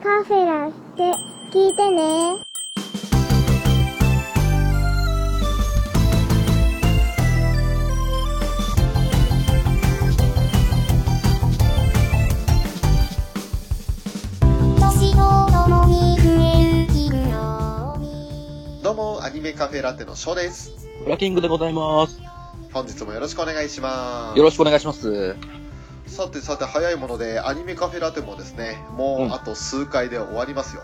カフェラって聞いてね。どうも、アニメカフェラテのショーです。ブラキングでございます。本日もよろしくお願いします。よろしくお願いします。さてさて、早いもので、アニメカフェラテもですね、もううんあと数回で終わりますよ。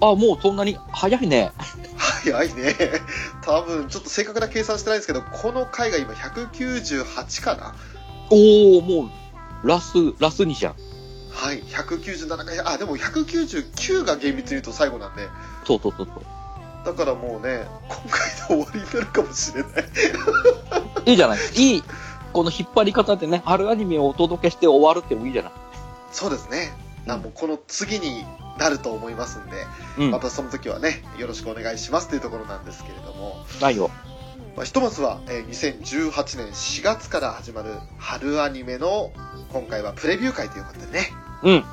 あ、もうそんなに？早いね。早いね。多分、ちょっと正確な計算してないんですけど、この回が今198かなおおもう、ラス、ラスにじゃん。はい、197回、あ、でも199が厳密に言うと最後なんで、そうそうそうそう。だからもうね、今回で終わりになるかもしれない。いいじゃない。いい、この引っ張り方でね、春アニメをお届けして終わるってもいいじゃない。そうですね。あうんもうこの次になると思いますんで、うん。またその時はね、よろしくお願いしますというところなんですけれども、ないよ。まあ、ひとまずは、えー2018年4月から始まる春アニメの今回はプレビュー会ということでね、うん。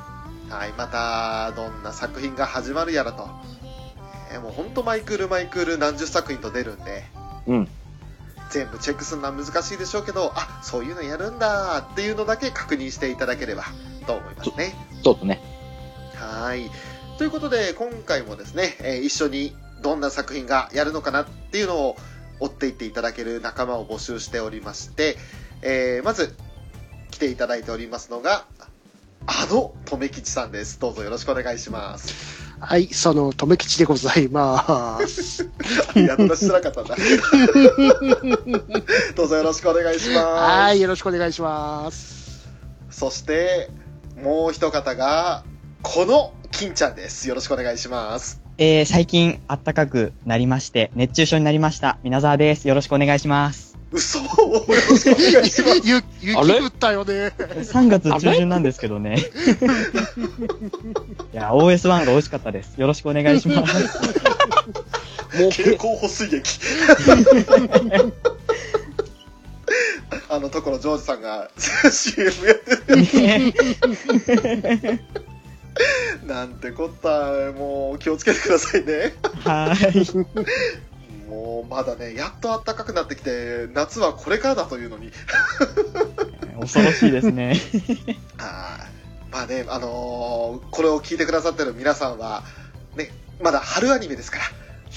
はい、またどんな作品が始まるやらと、えーもうほんとマイクールマイクール何十作品と出るんで、うん。全部チェックするのは難しいでしょうけど、あ、そういうのやるんだっていうのだけ確認していただければと思いますね。そうですね。はい。ということで、今回もですね、えー一緒にどんな作品がやるのかなっていうのを追っていっていただける仲間を募集しておりまして、えーまず来ていただいておりますのが、あの、とめきちさんです。どうぞよろしくお願いします。はい、その、とめきちでございます。やっとしづらかったんだ。どうぞよろしくお願いします。はい、よろしくお願いします。そして、もう一方が、この金ちゃんです。よろしくお願いします。えー、最近暖かくなりまして、熱中症になりました。皆沢です。よろしくお願いします。嘘をよろしくお願いします。ゆ、雪あれ？降ったよね。3月中旬なんですけどね。いや、OS1 が美味しかったです。よろしくお願いします。もう、蛍光補水液 あのところジョージさんが CM やってるなんてこったもう気をつけてくださいねはーい。もうまだねやっと暖かくなってきて夏はこれからだというのに 恐ろしいですね。あ ーまあねあのーこれを聞いてくださってる皆さんはねまだ春アニメですから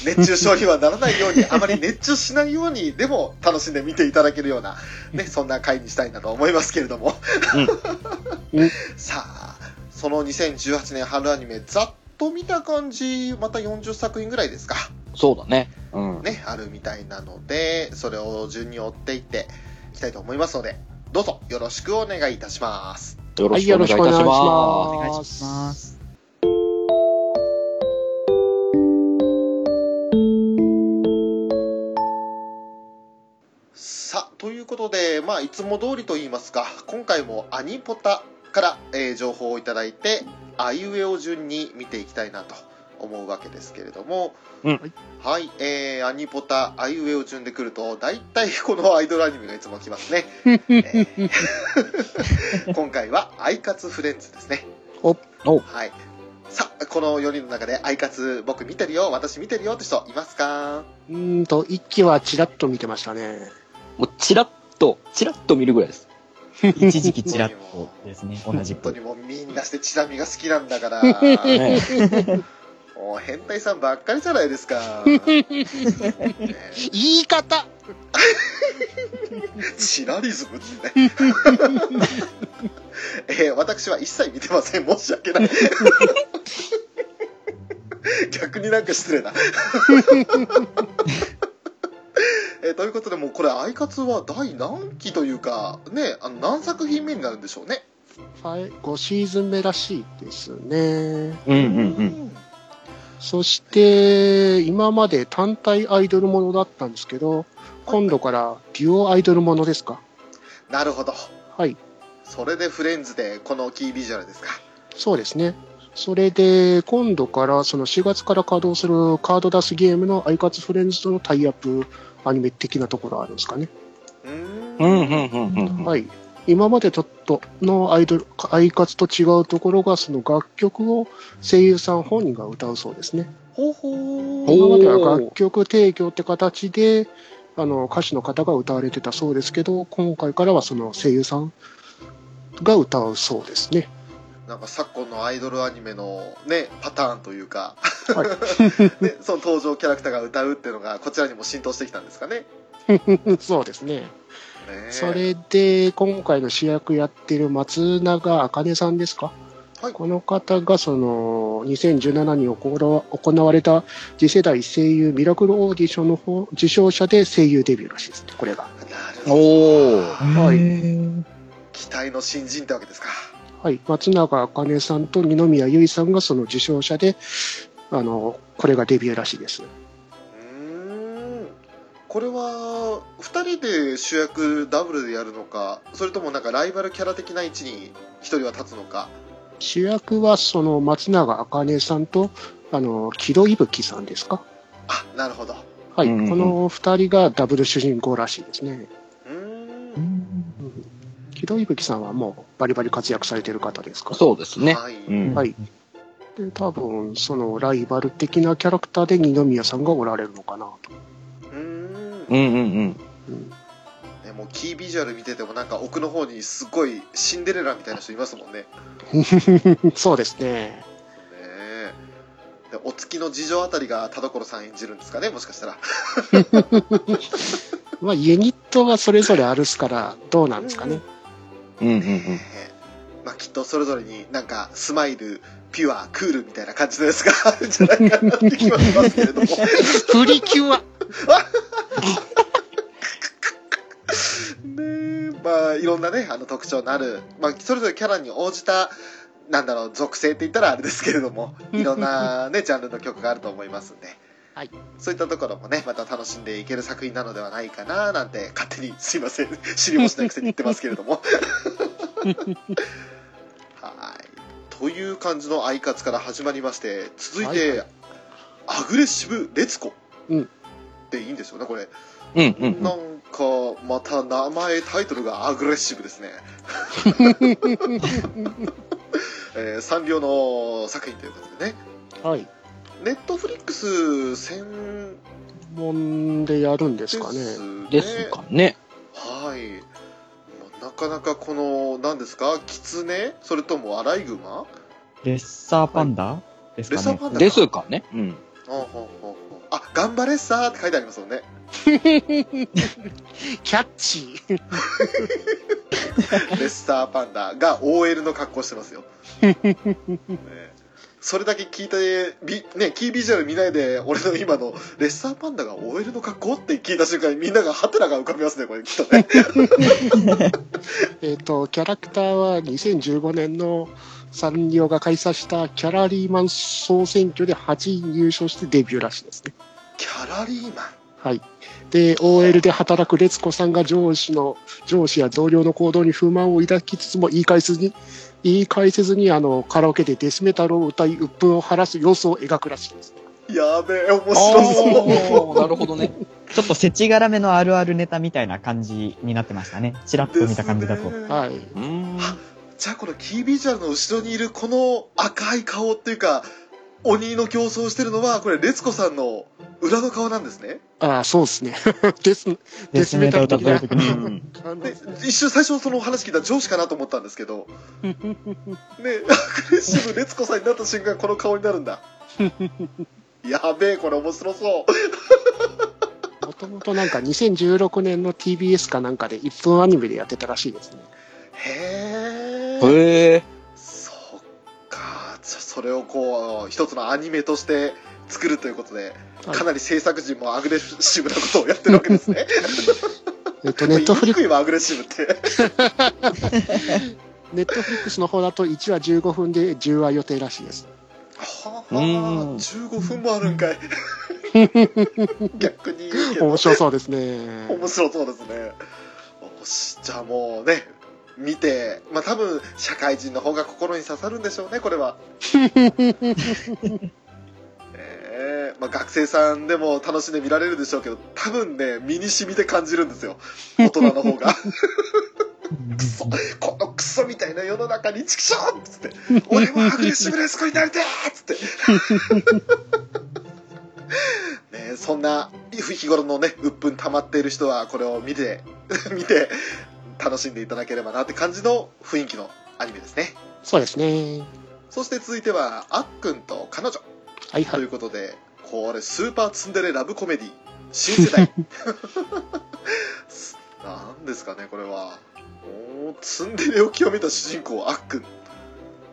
熱中症にはならないように、あまり熱中しないように、でも楽しんで見ていただけるような、ね、そんな回にしたいなと思いますけれども。うんさあ、その2018年春アニメ、ざっと見た感じ、また40作品ぐらいですか。そうだね。うん。ね、あるみたいなので、それを順に追っていっていきたいと思いますので、どうぞよろしくお願いいたします。はい、よろしくお願いいいたしまお願い。します。さあ、ということで、まあ、いつも通りと言いますか、今回もアニポタから、えー情報をいただいて、あいうえお順に見ていきたいなと思うわけですけれども、うんはい、えーアニポタ、あいうえお順で来ると、大体このアイドルアニメがいつも来ますね。えー今回は、アイカツフレンズですね。おおはい。さあ、この4人の中で、アイカツ僕見てるよ、私見てるよって人いますか？うーんと、一期はちらっと見てましたね。もう、チラッと、チラッと見るぐらいです。一時期ちらっとですね、同じく。本当にもうみんなしてチラ見が好きなんだから。ねもう変態さんばっかりじゃないですか。ね 言い方 チラリズムってね。えー私は一切見てません。申し訳ない。逆になんか失礼な。えーということで、もうこれ、アイカツは第何期というか、ね、あの何作品目になるんでしょうね。5シーズン目らしいですね。うんうんうん。そして、今まで単体アイドルものだったんですけど、今度からデュオアイドルものですか？なるほど。はい。それでフレンズでこのキービジュアルですか？そうですね。それで、今度から、その4月から稼働するカード出すゲームのアイカツフレンズとのタイアップアニメ的なところあるんですかね。うーんうんうんうんうん。はい。今までちょっとのアイドル、アイカツと違うところが、その楽曲を声優さん本人が歌うそうですね。ほうほう。今までは楽曲提供って形で、あの、歌手の方が歌われてたそうですけど、今回からはその声優さんが歌うそうですね。なんか昨今のアイドルアニメのね、パターンというか、はい ね、その登場キャラクターが歌うっていうのがこちらにも浸透してきたんですかね。そうですね。それで、今回の主役やってる松永茜さんですか？はいこの方が、その、2017に行わ行われた次世代声優ミラクルオーディションの方受賞者で声優デビューらしいですね、これが。なるほど。はい期待の新人ってわけですか。はい。松永茜さんと二宮由依さんがその受賞者で、あの、これがデビューらしいです。うーん。これは、二人で主役ダブルでやるのか、それともなんかライバルキャラ的な位置に一人は立つのか。主役はその松永茜さんと、あの、木戸伊吹さんですか？あ、なるほど。はい。うんうんこの二人がダブル主人公らしいですね。うーん。うん木戸伊吹さんはもうバリバリ活躍されてる方ですか？ら。そうですね。はい。うん。はい。で、多分、そのライバル的なキャラクターで二宮さんがおられるのかなと。うーん。うんうんうん。うんね、もうキービジュアル見ててもなんか奥の方にすごいシンデレラみたいな人いますもんね。ね そうですね。えでお月の事情あたりが田所さん演じるんですかねもしかしたら。まあ、ユニットがそれぞれあるっすから、どうなんですかね。うんうんうん。ねえまあきっとそれぞれになんかスマイル、ピュア、クールみたいな感じのやつがあるんじゃないかなって気はしますけれども。プリキュア ねえまあいろんなね、あの特徴のある、まあそれぞれキャラに応じた、なんだろう、属性って言ったらあれですけれども、いろんなね、ジャンルの曲があると思いますんで。はい。そういったところもね、また楽しんでいける作品なのではないかな、なんて勝手にすいません、知りもしないくせに言ってますけれども。はい。という感じのアイカツから始まりまして、続いて、はいはアグレッシブレツコ。うんでいいんですよね、これ。うんうんなんか、また名前、タイトルがアグレッシブですね。えーサンリオの作品ということでね。はい。ネットフリックス専もんでやるんでですかね。ね。ですかね。はい。まあなかなかこの、何ですか？キツネそれともアライグマ？レッサーパンダ？ですかね。レッサーパンダですかね。うん。ほうほうほうほうあ、頑張れっさーって書いてありますもんね。キャッチー。レッサーパンダが OL の格好してますよ。ねそれだけ聞いて、ビね、キービジュアル見ないで、俺の今のレッサーパンダが OL の格好って聞いた瞬間にみんながハテナが浮かびますね、これきっとね。えっと、キャラクターは2015年のサンリオが開催したキャラリーマン総選挙で8位入賞してデビューらしいですね。キャラリーマン。はい。で、OL で働く烈子さんが上司の、上司や同僚の行動に不満を抱きつつも言い返せずに、言い返せずに、あの、カラオケでデスメタルを歌い、鬱憤を晴らす様子を描くらしいです。やべえ、面白そう。なるほどね。ちょっと世知辛めのあるあるネタみたいな感じになってましたね。チラッと見た感じだと。はい。じゃあこのキービジュアルの後ろにいるこの赤い顔っていうか、鬼の競争をしてるのは、これ、レツコさんの裏の顔なんですね。ああ、そう ですね。デス、デデスメタタルで、一瞬最初その話聞いたら上司かなと思ったんですけど、ね、アグレッシブレツコさんになった瞬間この顔になるんだ。やべえ、これ面白そう。もともとなんか2016年の TBS かなんかで1分アニメでやってたらしいですね。へえ。へえ。そっか。じゃあそれをこう、一つのアニメとして作るということで、はいかなり制作陣もアグレッシブなことをやってるわけですね。えっと、ネットフリック言いにくいわ、アグレッシブって。ネットフリックスの方だと1話15分で10話予定らしいです。はあ、うん15分もあるんかい。逆に言うけど。面白そうですね。面白そうですね。よし、じゃあもうね、見て、まあ多分、社会人の方が心に刺さるんでしょうね、これは。ええまあ学生さんでも楽しんで見られるでしょうけど、多分ね、身に染みて感じるんですよ。大人の方が。クソ、このクソみたいな世の中にチキショーっつって、俺もアグレッシブレスコになりてーっつって。ねそんな日頃のね、鬱憤溜まっている人はこれを見て、見て、楽しんでいただければなって感じの雰囲気のアニメですね。そうですね。そして続いては、あっくんと彼女といはいはい。うことで、これスーパーツンデレラブコメディ、新世代。なんですかね、これは。もうツンデレを極めた主人公、あっくん。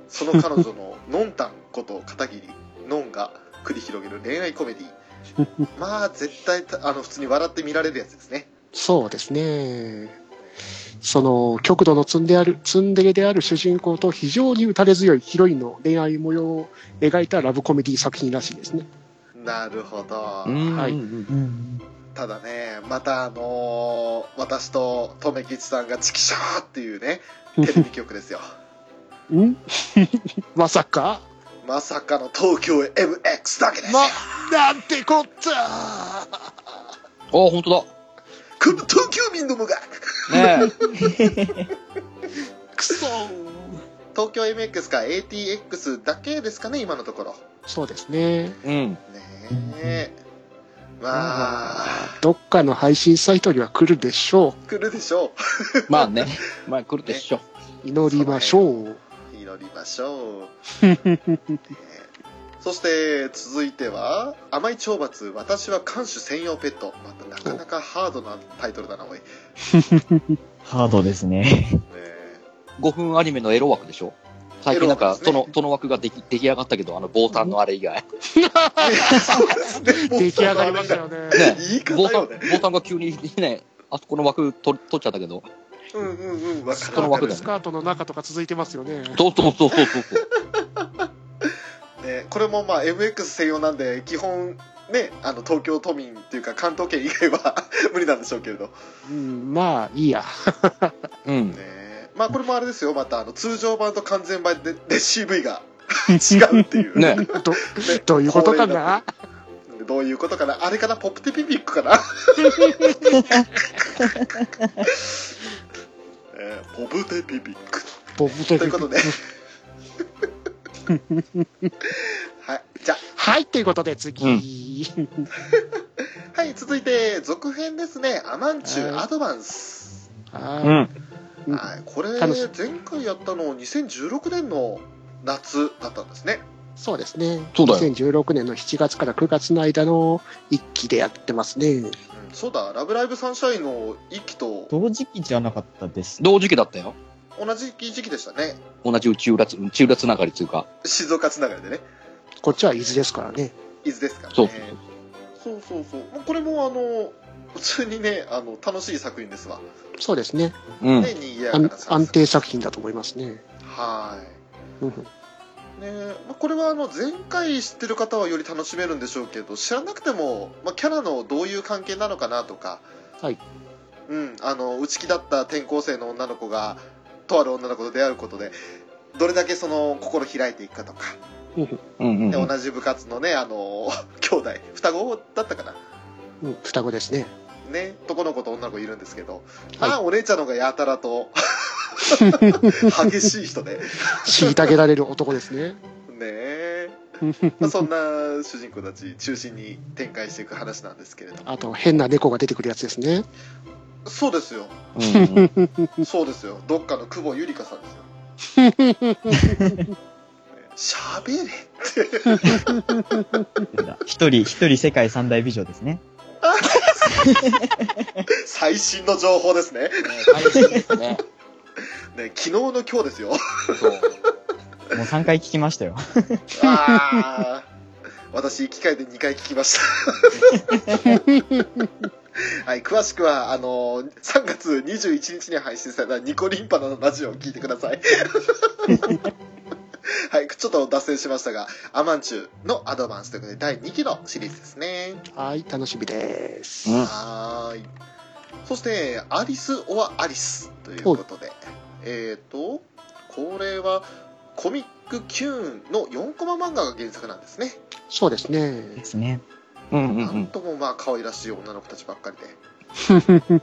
その彼女の のんたんこと片桐のんが繰り広げる恋愛コメディ。まあ、絶対、あの、普通に笑って見られるやつですね。そうですね。その、極度のツンである、ツンデレである主人公と非常に打たれ強いヒロインの恋愛模様を描いたラブコメディ作品らしいですね。なるほど。うん。はい。ただね、またあのー私と留吉さんがチキシャーっていうね、テレビ局ですよ。ん？まさか？まさかの東京へ MX だけですよ。ま、なんてこったあ、本当この東京民どもがだ。ねえ。くそ東京 MX か ATX だけですかね、今のところ。そうですね。うん。ねえ。まあ、どっかの配信サイトには来るでしょ来るでしょまあね。まあ来るでしょ。う。祈りましょう。う。祈りましょう。そして、続いては、甘い懲罰、私は看守専用ペット。またなかなかハードなタイトルだな、おい。ね ハードですね。え5分アニメのエロ枠でしょ？最近なんか、その、その枠ができ出来上がったけど、あの、ボータンのあれ以外。そうですね。出来上がりましたよね。ね言い方ボータン、よね。ボータンが急にね、あそこの枠取取っちゃったけど。うんうんうん、わかるわかるその枠だよスカートの中とか続いてますよね。そうそうそうそうそう。ね、これもまあ MX 専用なんで基本ねあの東京都民っていうか関東圏以外は 無理なんでしょうけれど、うん、まあ、いいや。うん。ね、まあこれもあれですよ。またあの通常版と完全版でで CV が 違うっていう。ね。ど、どういうことかな？どういうことかな？あれかな？ポップテピピックかな？えーポブテピピック。ボブテということで はいじゃはい、ということで次。うんあ はい続いて続編ですねアマンチュはいアドバンスはうん。いうんはい、これ前回やったの2016年の夏だったんですねそうですね。そうだよ2016年の7月から9月の間の一期でやってますね。うんそうだ「ラブライブサンシャイン」の一期と同時期じゃなかったです。同時期だったよ。同じ時期でしたね。同じ宇宙列、宇宙列つながりっていうか。静岡つながりでね。こっちは伊豆ですからね。伊豆ですからね。そう。そうそうそう。これもあの普通にねあの楽しい作品ですわ。そうですね。うん。ねにぎやか安な作安定作品だと思いますね。はい。うん。ねまあ、これはあの前回知ってる方はより楽しめるんでしょうけど知らなくても、まあ、キャラのどういう関係なのかなとか、はい。うん、あの内気だった転校生の女の子がとある女の子と出会うことでどれだけその心開いていくかとか、うんうんうん。で同じ部活のねあの 兄弟双子だったかな？うん、双子ですね。ね男の子と女の子いるんですけど、はいまあお姉ちゃんの方がやたらと 激しい人でね虐げられる男ですね。えまあ、そんな主人公たち中心に展開していく話なんですけれどあと、変な猫が出てくるやつですね。そうですよ。うん。うんそうですよ。どっかの久保ゆりかさんですよ。しゃべれ一人、一人世界三大美女ですね。最新の情報ですね。ね大変ですね。ね昨日の今日ですよ。そう。もう3回聞きましたよ。あー。私機械で2回聞きました はい詳しくはあの3月21日に配信されたニコリンパのラジオを聞いてください はい、ちょっと脱線しましたが、アマンチュのアドバンスということで、第2期のシリーズですね。はい、楽しみです。うんはーい。そして、アリス・オア・アリスということで、えっ、と、これは、コミックキューンの4コマ漫画が原作なんですね。そうですねで。すね。うんうんうん。なんともまあ可愛らしい女の子たちばっかりで、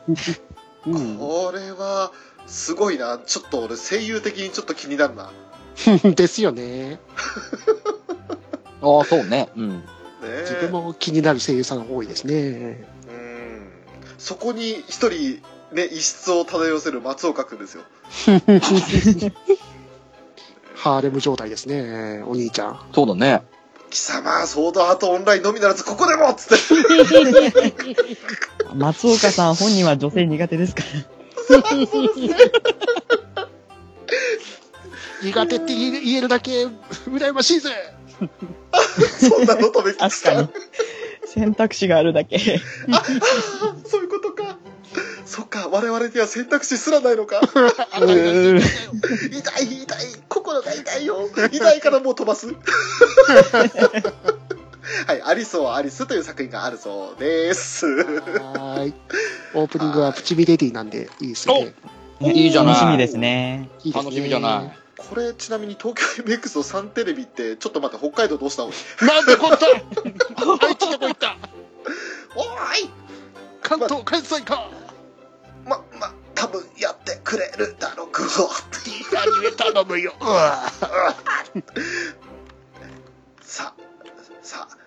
うん、これはすごいな。ちょっと俺声優的にちょっと気になるな。ですよね。ああ、そうね。うん。ねえ自分も気になる声優さん多いですね。うん。そこに一人、ね、異質を漂わせる松岡くんですよ。ハーレム状態ですね、お兄ちゃん。そうだね。貴様、ソードアートオンラインのみならずここでもっつって。松岡さん本人は女性苦手ですから。苦手って言え言えるだけ羨ましいぜ。そんなのとめき確かに。選択肢があるだけ。あ。そっか、我々には選択肢すらないのか。あ痛い痛い心が痛いよ。痛いからもう飛ばす。はい、アリスはアリスという作品があるそうです。はーい。オープニングはプチビレディなんでいいですね。いいじゃない。楽しみですね。いいですね楽しみじゃない。これちなみに東京 MX のサンテレビって、ちょっと待って、北海道どうしたの？なんでこったあいつどこ行った？おーい関東関西かま、ま、多分やってくれるだろう、グオ何で頼むよ。さあ、さあ、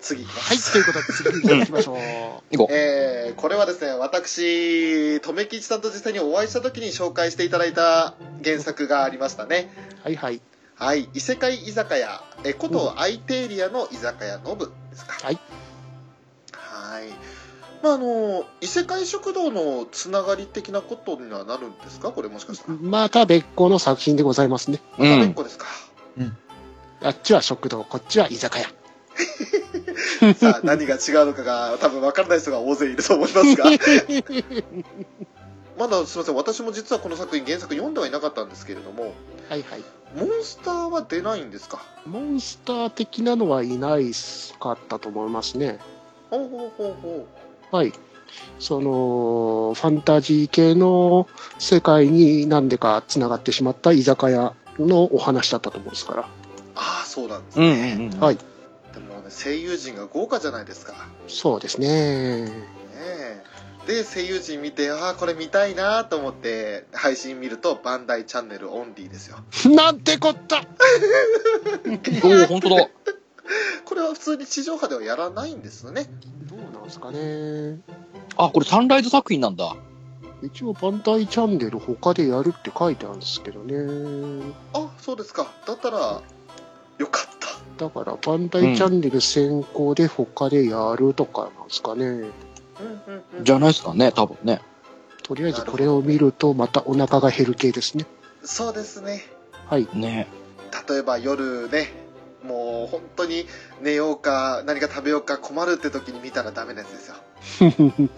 次行きます。はい、ということで次に行きましょう。行こう。えーこれはですね、私、留吉さんと実際にお会いした時に紹介していただいた原作がありましたね。はいはい。はい、異世界居酒屋、えことアイテーリアの居酒屋ノブですか。はい。はい。まあ、あの、異世界食堂のつながり的なことにはなるんですか？これもしかしたら。また別個の作品でございますね。またうん。別個ですか？あっちは食堂、こっちは居酒屋。さあ、何が違うのかが多分分からない人が大勢いると思いますが。まだすみません、私も実はこの作品原作読んではいなかったんですけれども、はいはい。モンスターは出ないんですか？モンスター的なのはいないかったと思いますね。ほうほうほうほはい。その、ファンタジー系の世界に何でか繋がってしまった居酒屋のお話だったと思うんですから。ああ、そうなんですうんね。うんうん。はいでもね、声優陣が豪華じゃないですか。そうですね。ねえで、声優陣見て、ああ、これ見たいなと思って、配信見ると、バンダイチャンネルオンリーですよ。なんてこったおお、本当だ。これは普通に地上波ではやらないんですよね。どうなんですかね。あ、これサンライズ作品なんだ。一応、バンダイチャンネル他でやるって書いてあるんですけどね。あ、そうですか。だったら、よかった。だから、バンダイチャンネル先行で他でやるとかなんですかね。うんうんうん。じゃないですかね、多分ね。とりあえずこれを見ると、またお腹が減る系ですね。そうですね。はい。ね。例えば夜ね、もう本当に寝ようか何か食べようか困るって時に見たらダメなやつですよ。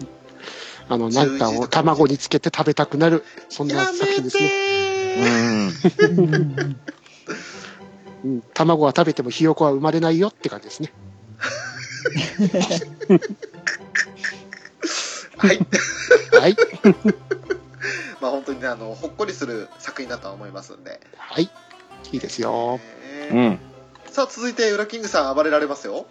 あの、なんかを卵につけて食べたくなる、そんな作品ですね。ね。うん。うん、卵は食べてもひよこは生まれないよって感じですね。はい。はい。まあ本当にね、あの、ほっこりする作品だとは思いますんで。はい。いいですよ。うねん。さあ続いて、ウラキングさん暴れられますよ。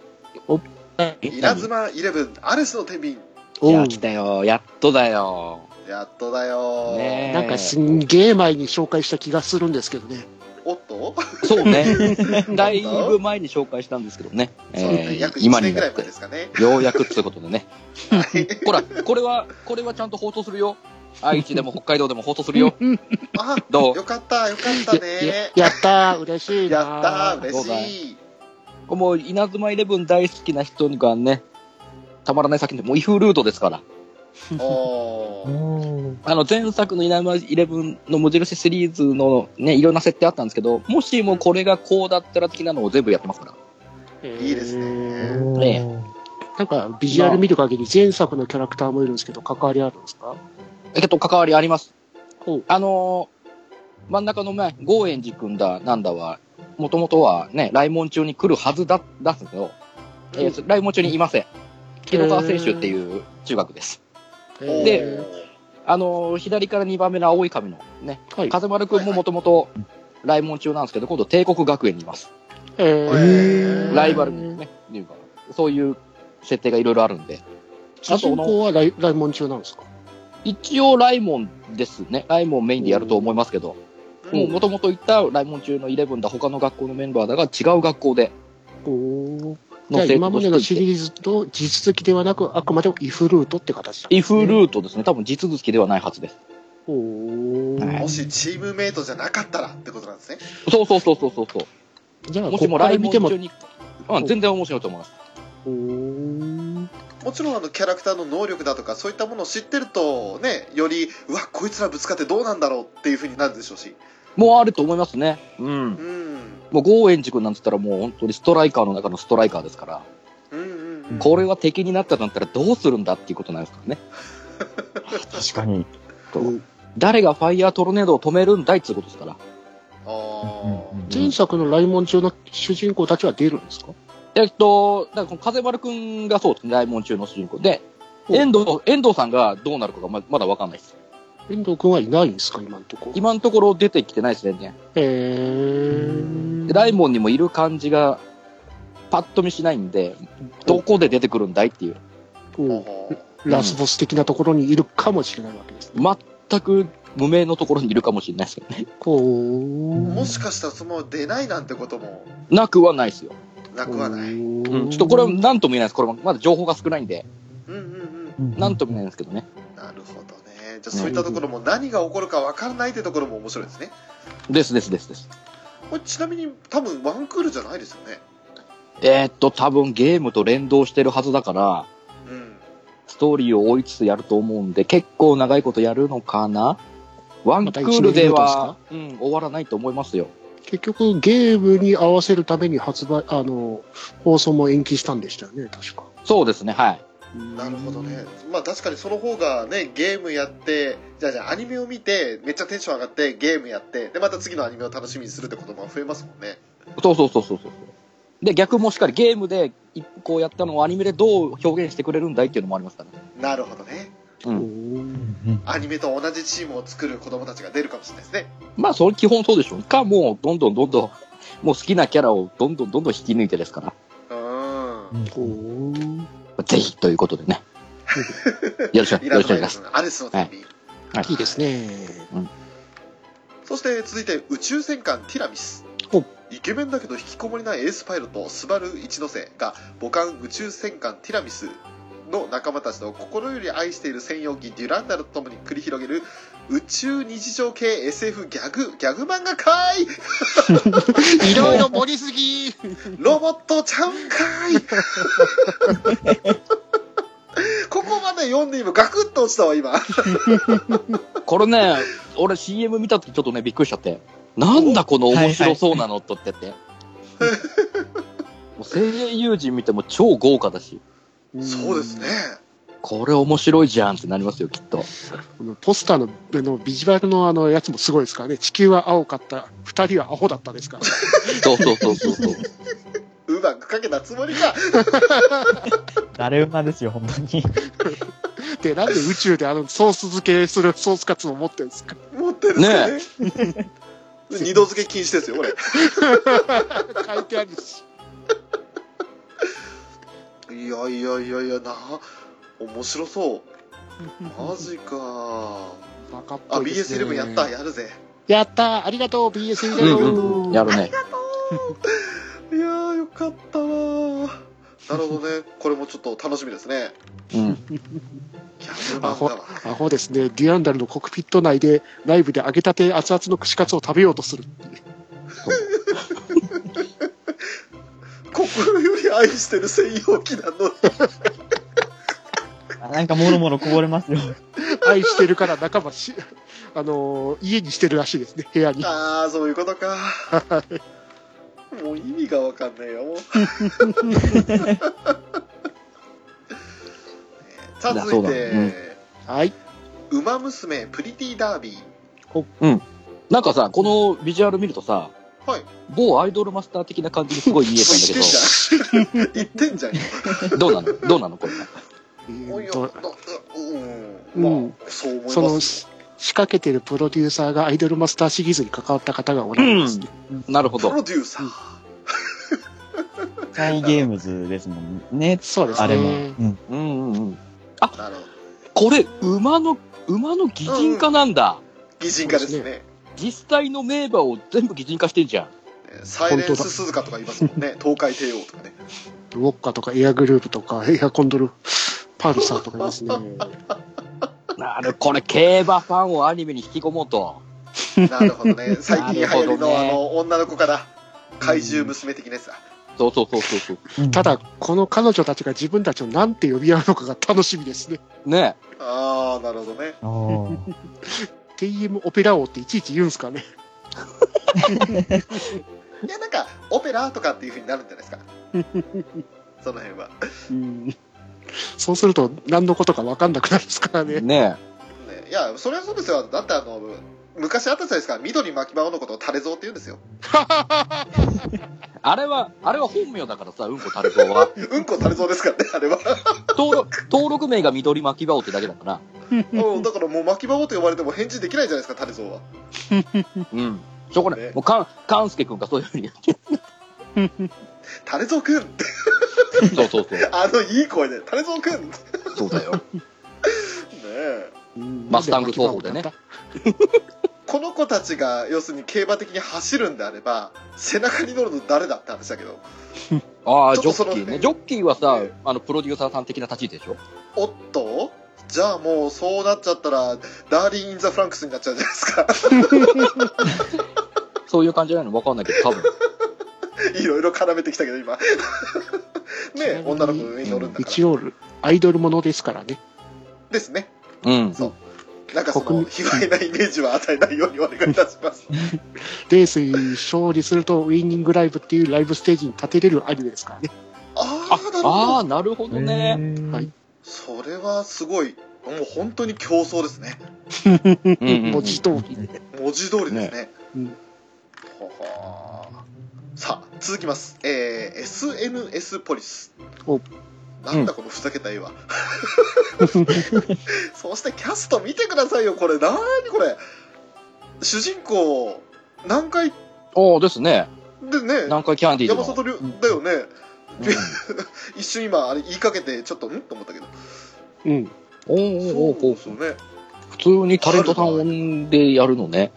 稲妻イレブン、アレスの天秤。おういや、来たよ。やっとだよ。やっとだよ。ねえなんかすんげえ前に紹介した気がするんですけどね。おっと？そうね。だいぶ前に紹介したんですけどね。そうね、えー約1今になって年ぐらい前で、すかね。ようやくってことでね。はい。ほら、これは、これはちゃんと放送するよ。愛知でも北海道でも放送するよ。あ、どう？よかった、よかったね。ややったー、嬉しいなやったー、嬉しい。もう、稲妻イレブン大好きな人にはね、たまらない作品で、もうイフルートですから。あの、前作の稲妻イレブンの無印シリーズのね、いろんな設定あったんですけど、もしもこれがこうだったら的なのを全部やってますから。いいですねえーねなんか、ビジュアル見る限り前作のキャラクターもいるんですけど、関わりあるんですか？えっと、関わりあります。ほうあのー真ん中の前、ゴーエン寺くんだ、なんだは、もともとはね、来門中に来るはずだ、だすけど、えー来門中にいません。木戸川選手っていう中学です。であのー左から2番目の青い髪のね、はい。風丸くんももともと来門中なんですけど、今度帝国学園にいます。えーライバルね、っていうか、そういう設定がいろいろあるんで。主人公は来来門中なんですか？一応ライモンですね。ライモンメインでやると思いますけど、もう元々言ったライモン中の11だ、他の学校のメンバーだが違う学校でおーじゃあ今までのシリーズと地続きではなく、あくまでもイフルートって形だ、イフルートですね。多分実続きではないはずです。おーはいもしチームメイトじゃなかったらってことなんですね。そうそうそうそうそうそう。じゃあ、もしもライモンら見ても、中に、うん、全然面白いと思います。もちろんあのキャラクターの能力だとかそういったものを知ってるとねよりうわこいつらぶつかってどうなんだろうっていう風になるでしょうしもうあると思いますね。うん。うんもうゴーエンジ君なんつったらもう本当にストライカーの中のストライカーですから、うんうんうんこれは敵になったとなったらどうするんだっていうことなんですからね。確かに。誰がファイヤートルネードを止めるんだいっていうことですから。あー前作のライモン中の主人公たちは出るんですか？えっと、だからこの風丸くんがそうですね、大門中の主人公で、お遠藤、遠藤さんがどうなるかがままだわかんないです。遠藤君はいないんですか今のところ。今のところ出てきてないですね。へーで、大門にもいる感じが、パッと見しないんで、どこで出てくるんだいっていう、おほうラスボス的なところにいるかもしれないわけですね。全く無名のところにいるかもしれないですけどね。こう。もしかしたらそのまま出ないなんてこともなくはないですよ。なくはない。うん。うん、ちょっとこれは何とも言えないです。これもまだ情報が少ないんで、うんうんうん。何とも言えないんですけどね。なるほどね。じゃあそういったところも何が起こるか分からないってところも面白いですね。ですですですです。これちなみに多分ワンクールじゃないですよね。えーっと、多分ゲームと連動してるはずだから、うん。ストーリーを追いつつやると思うんで、結構長いことやるのかな？ワンクールでは、うん、終わらないと思いますよ。結局ゲームに合わせるために発売、あの、放送も延期したんでしたよね、確か。そうですね、はい。なるほどね。まあ確かにその方がね、ゲームやって、じゃあじゃあアニメを見て、めっちゃテンション上がってゲームやって、でまた次のアニメを楽しみにするってことも増えますもんね。そうそうそうそうそう。で、逆もしっかりゲームで一個やったのをアニメでどう表現してくれるんだいっていうのもありますからね。なるほどね。う。うんんうんアニメと同じチームを作る子供たちが出るかもしれないですね。まあ、それ基本そうでしょう。か、もう、どんどんどんどん、もう好きなキャラをどんどんどんどん引き抜いてですから。うーん。ぜひということでね。よろしく、いらよろしくお願いします。アレスの天秤。はいいいですね。そして続いて宇宙戦艦ティラミスおイケメンだけど引きこもりないエースパイロットスバル一ノ瀬が母艦宇宙戦艦ティラミスの仲間たちと心より愛している専用機デュランダルと共に繰り広げる宇宙日常系 SF ギャグギャグ漫画かいいろいろ盛りすぎ。ロボットちゃうんかい。ここまで読んで今ガクッと落ちたわ今。これね、俺 CM 見た時ちょっとね、びっくりしちゃって。なんだこの面白そうなのとってって。もう声優陣見ても超豪華だし、そうですね。これ面白いじゃんってなりますよ、きっと。このポスターのあのビジュアルのあのやつもすごいですからね。地球は青かった、二人はアホだったですから。そうそうそうそうそう。うまくかけたつもりか誰馬ですよ、本当に。で、なんで宇宙であのソース漬けするソースカツを持ってるんですか持ってるんですね 二度漬け禁止ですよこれ書いてあるし。いやいやいやいやな面白そう。マジか。バカっあぽいですね。BS11 やった。やるぜ。やった。ありがとう。BS11、うんうん。やるね。いやーよかったわ。ーなるほどね。これもちょっと楽しみですね。うん。ギャグ漫画は。アホですね。デュアンダルのコックピット内でライブで揚げたて熱々の串カツを食べようとするっていう。心より愛してる専用機なのに。あなんかもろもろこぼれますよ。愛してるから仲間し、あのー家にしてるらしいですね、部屋に。ああそういうことか。もう意味がわかんねえよ。続いそうだて、うん。はい。ウマ娘プリティダービー。なんかさ、このビジュアル見るとさ、はい。某アイドルマスター的な感じにすごい見えたんだけ言ってんじゃん。言ってんじゃん。ど、どうなの？どうなの？これ。うん。うん。まあそう思いますそのし仕掛けてるプロデューサーがアイドルマスターシリーズに関わった方がおられます。ね。なるほど。プロデューサー。サイゲームズですもん。ね。そうですね。あれも。うん。うん。うん。うん。なるほどこれ、馬の馬の擬人化なん。だ。擬人化ですね。実際の名馬を全部擬人化してんじゃん。サイレンス鈴鹿とか言いますもんね。東海帝王とかね。ウォッカとかエアグループとかエアコンドルパルサーとかいますね。なるこれ、競馬ファンをアニメに引き込もうと。なるほどね。最近流行りの、ねあの、女の子から、怪獣娘的なやつだ。そうそうそうそうそう。ただ、この彼女たちが自分たちをなんて呼び合うのかが楽しみですね。ねあー、なるほどね。おー TM オペラ王っていちいち言うんすかね？いや、なんか、オペラとかっていう風になるんじゃないですか？その辺は。うんそうすると何のことか分かんなくなるですからね。ねね、いや、それはそうですよ。だってあの、昔あったじゃないですか。緑巻き場のことをタレゾウって言うんですよ。あれは、あれは本名だからさ、うんこタレゾウは。うんこタレゾウですからね、あれは。登録、登録名が緑巻き場王ってだけだから。うん、だからもう巻き場と呼ばれても返事できないじゃないですか、タレゾウは。うん。しょうがない。ねもう、かん、かんすけくんがそういうふうにやってタレゾウくんって、る。そうそうそう。あのいい声で、タレゾウくんねそうだよ。え。マスタング走法でね この子たちが、要するに競馬的に走るんであれば、背中に乗るの誰だって話だけど、ああ、ジョッキーね。ジョッキーはさね、あの、プロデューサーさん的な立ち位置でしょ？おっと？じゃあもうそうなっちゃったら、ダーリン・イン・ザ・フランキスになっちゃうんじゃないですか。そういう感じじゃないの？わかんないけど、多分。いろいろ絡めてきたけど、今。ね女の子の上に乗るんだから。一応、アイドルものですからね。ですね。うん。そう。なんかその、卑猥なイメージは与えないようにお願いいたします。レースに勝利するとウィニングライブっていうライブステージに立てれるアニメですからね。あああ、なるほあど。ね。はいそれはすごい。もう本当に競争ですね。文字通り。文字通りですね。うんほほーさあ、続きます。えー、SNS ポリス。おなんだこのふざけた絵は。そしてキャスト見てくださいよ、これ。なーにこれ。主人公、南海おーですね。でね、南海キャンディー。山里亮だよね。一瞬今、あれ言いかけて、ちょっと、ん？と思ったけど。うん。おーおーおーおーそうですよね。普通にタレントさん呼んでやるのね。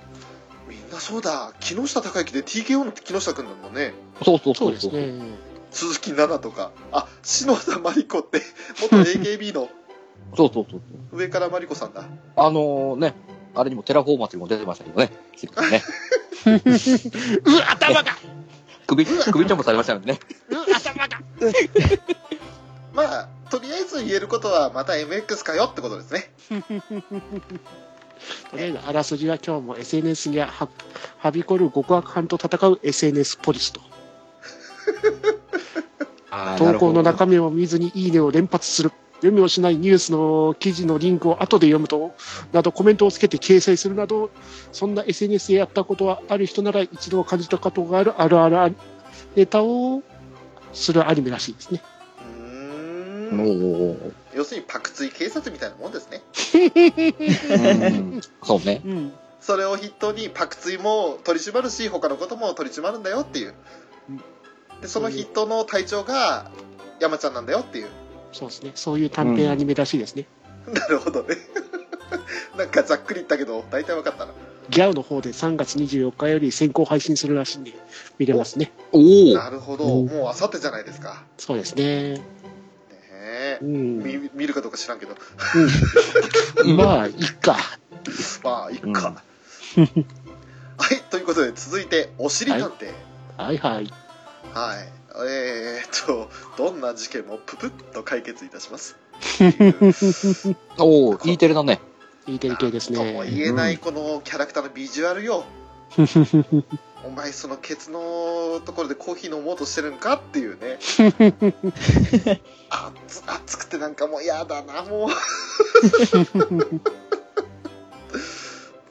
みんなそうだ。木下隆行で TKO の木下くんなんだね。そうそうそそううそう。ですね。鈴木奈々とか。あ、篠田麻里子って、元 AKB のそうそうそう。上から麻里子さんだ。あのね、あれにもテラフォーマーズにも出てましたけどね。ね うわ、頭が首、首チョンパされましたよね。うわ、頭が まあ、とりあえず言えることは、また MX かよってことですね。とりあえず、あらすじは今日も SNS にはははびこる極悪犯と戦う SNS ポリスと。投稿の中身を見ずにいいねを連発する。読みをしないニュースの記事のリンクを後で読むと、などコメントをつけて掲載するなど、そんな SNS でやったことはある人なら一度感じたことがあるあるあるあるネタをするアニメらしいですね。うん。ー要するに、パクツイ警察みたいなもんですね。うん そうね。うん。それを筆頭に、パクツイも取り締まるし、他のことも取り締まるんだよっていううん。で、その筆頭の隊長が、山ちゃんなんだよっていう。そうですね。そういう短編アニメらしいですね。なるほどね。なんかざっくり言ったけど、大体分かったな。ギャオの方で3月24日より先行配信するらしいんで、見れますね。おおなるほど。うんもうあさってじゃないですか。そうですね。ねえう。ん。見見るかどうか知らんけど。うん、まあ、いっか。まあ、いっか。はい、ということで、続いて、おしり探偵。はいはい。はい。えー、っと、どんな事件もププッと解決いたします。おお E テレだね。E テレ系ですともね。言えないこのキャラクターのビジュアルよ。お前そのケツのところでコーヒー飲もうとしてるんかっていうね。熱熱くてなんかもう嫌だな、もう。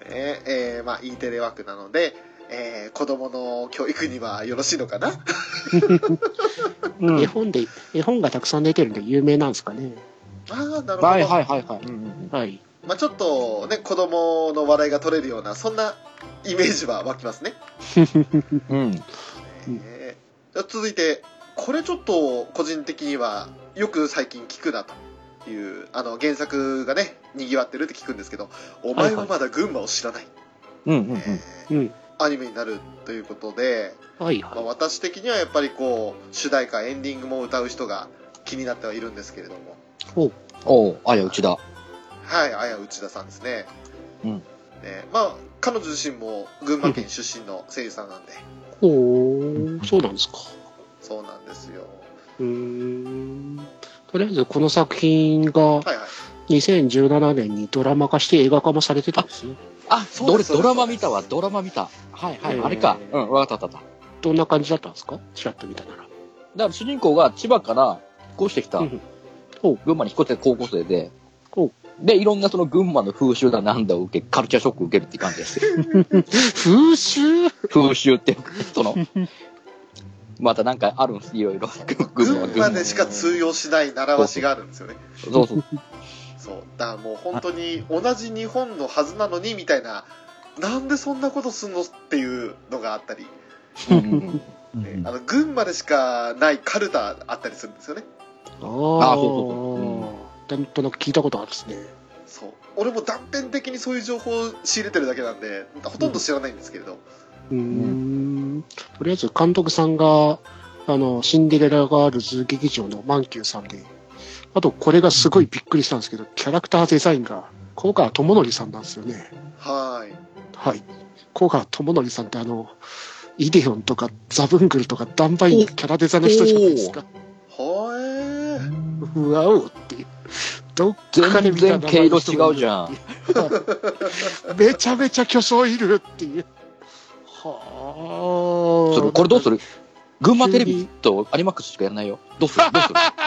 ねえーまあ E テレ枠なので、えー子供の教育にはよろしいのかな？うん絵本で、絵本がたくさん出てるんで有名なんですかね。ああ、なるほど。はいはいはいはい。うんはい。まあちょっとね、子供の笑いが取れるような、そんなイメージは湧きますね。うん。うん。えー続いて、これちょっと個人的にはよく最近聞くなという、あの原作がね、賑わってるって聞くんですけど、お前はまだ群馬を知らない、うんうんうん。えーうん。アニメになるということで、はいまあ、は私的にはやっぱりこう主題歌エンディングも歌う人が気になってはいるんですけれどもい。おう、あやうちだ。はい綾内田さんですねうんねまあ彼女自身も群馬県出身の声優さんなんでほう、そうなんですか。そうなんですようーん。とりあえずこの作品がはいはい2017年にドラマ化して映画化もされてたんですね。あ、そうです俺ドラマ見たわ、ドラマ見た。はいはい、えーあれか。うん、わかったわかった。どんな感じだったんですか？ちらっと見たなら。だから主人公が千葉から引っ越してきた、うん群馬に引っ越して高校生でほ、で、いろんなその群馬の風習だなんだを受け、カルチャーショック受けるって感じですよ。風習？風習って、その、またなんかあるんです、いろいろ。群馬でしか通用しない習わしがあるんですよね。そうそう。そう。だからもう本当に同じ日本のはずなのにみたいななんでそんなことすんのっていうのがあったり、うん。うん。ねあの群馬でしかないカルタあったりするんですよね。あああそうそうなん。となく聞いたことあるんですね。そう。俺も断片的にそういう情報を仕入れてるだけなんでほとんど知らないんですけれど、うーん。とりあえず監督さんが、あの、シンデレラガールズ劇場のマンキューさんで、あとこれがすごいびっくりしたんですけど、キャラクターデザインが、小川智則さんなんですよね。はいはい。小川智則さんってあの、イデオンとかザブングルとかダンバインのキャラデザの人じゃないですか。はえーうわおっていう。どっかで全見た名然毛色前の人が違うじゃん。めちゃめちゃ巨匠いるっていう。はあ。それこれどうする？群馬テレビとアニマックスしかやらないよ。どうする？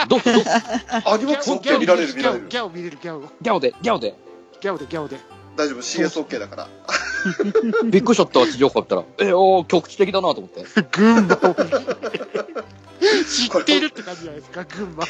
どうする？どうする？アニマックス OK 見られる見られるギャオ見れるギャオ。ギャオで、ギャオで。ギャオでギャオで。大丈夫 CSOK だから びっくりしちゃったわ、地上波ったら。え、おー、局地的だなと思って。群馬を。知ってるって感じじゃないですか、群馬。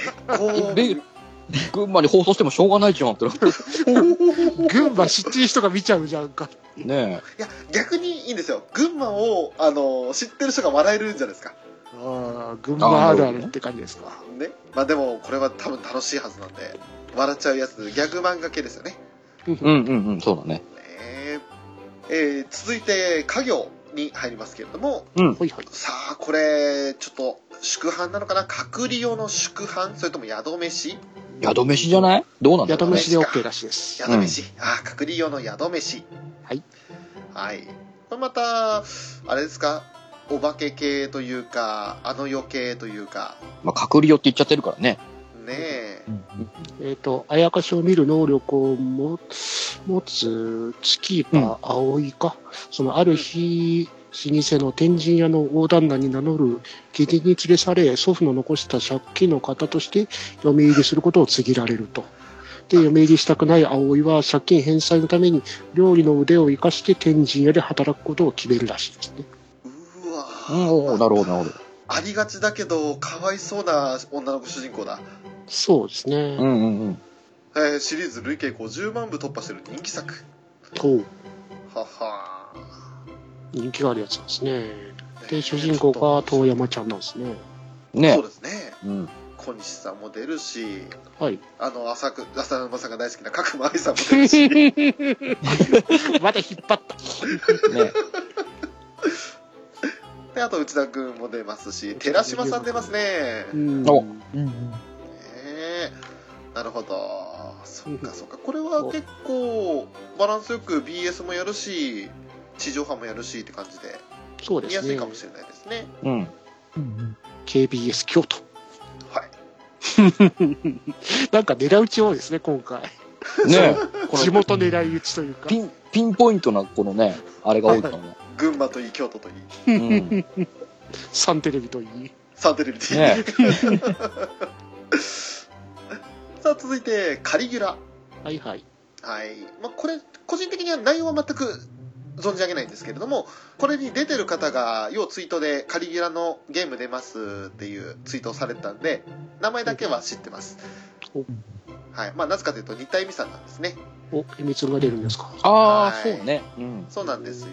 群馬に放送してもしょうがないじゃんってなって。群馬知ってる人が見ちゃうじゃんか。ねいや逆にいいんですよ群馬をあの知ってる人が笑えるんじゃないですかああ、群馬あるあるって感じですか。ねまあでもこれは多分楽しいはずなんで笑っちゃうやつギャグ漫画系ですよねえ。うんうんうん、そうだね。ねえー続いて家業に入りますけれどもうん。はいはい。さあこれちょっと宿飯なのかな？隔離用の宿飯それとも宿飯？宿飯じゃない？どうなんだろうね。宿飯で OK らしいです。宿飯、ああ隔離用の宿飯。はい。はい。これまたあれですか？お化け系というかあの世系というか。まあ、隔離よって言っちゃってるからね。ねえ。えっ、と、あやかしを見る能力を持つ、持つ、スキーパー葵か？その、ある日、老舗の天神屋の大旦那に名乗る義理に連れ去れ、祖父の残した借金の方として嫁入りすることを告げられると。で、嫁入りしたくない葵は借金返済のために料理の腕を生かして天神屋で働くことを決めるらしいですね。うわなるほど、なるほど。ありがちだけどかわいそうな女の子主人公だ、そうですね。うんうんうん。えーシリーズ累計50万部突破してる人気作おうはは人気があるやつなんですね。で、主人公が遠山ちゃんなんですね。ね。そうですね。うん。小西さんも出るしはい。あの浅く浅沼さんが大好きな角間愛さんも出るし。まだ引っ張った。ね。であと内田君も出ますし寺島さん出ますね。うん。お。うんうん。ねえ。なるほど。そっかそっか。これは結構バランスよく BS もやるし地上波もやるしって感じでそうですね見やすいか。もしれないですねうん。うんうん KBS 京都。はい なんか狙い撃ち多いですね、今回。ね 地元狙い撃ちというか。ピン、ピンポイントな、このね、あれが多いからね。群馬といい京都といいうん。サンテレビといい。サンテレビでいい、ね さあ続いてカリギュラはいはい。はい、まあ、これ個人的には内容は全く存じ上げないんですけれどもこれに出てる方が要ツイートでカリギュラのゲーム出ますっていうツイートをされてたんで名前だけは知ってますおはいまあなぜかというと新田恵美さんなんですねお、秘密が出るんですか？ああ、はいそうね。うん。そうなんですよ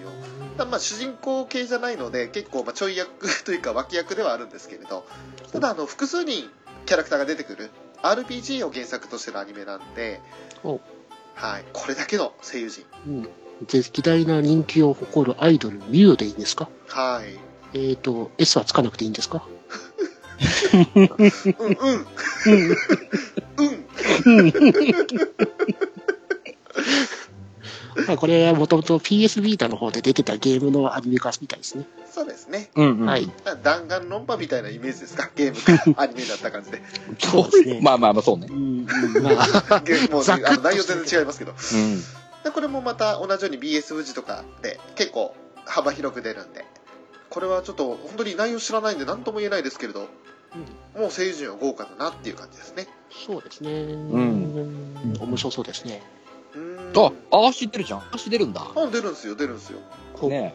まあ主人公系じゃないので結構まあちょい役 というか脇役ではあるんですけれどただあの複数人キャラクターが出てくる RPG を原作としてるアニメなんでおはい。これだけの声優陣。うん。絶大な人気を誇るアイドル、ミュウでいいんですか？はい。えっ、と、S はつかなくていいんですか？うんうん。うん。まあこれはもともと PS ビータの方で出てたゲームのアニメ化みたいですね。そうですね。うんうん。はい。弾丸論破みたいなイメージですか？ゲームかアニメだった感じで。そうですね。まあまあまあ、そうねう。ん、うんまあ、ゲームもう、あの内容全然違いますけど。うん。でこれもまた同じように BS 富士とかで結構幅広く出るんで。これはちょっと本当に内容知らないんで何とも言えないですけれど、もう声優陣は豪華だなっていう感じですね。そうですね。ん面白そうですね。うーん。あ、ああ、知ってるじゃん。あ知ってるんだ。あ出るんですよ、出るんですよ。おね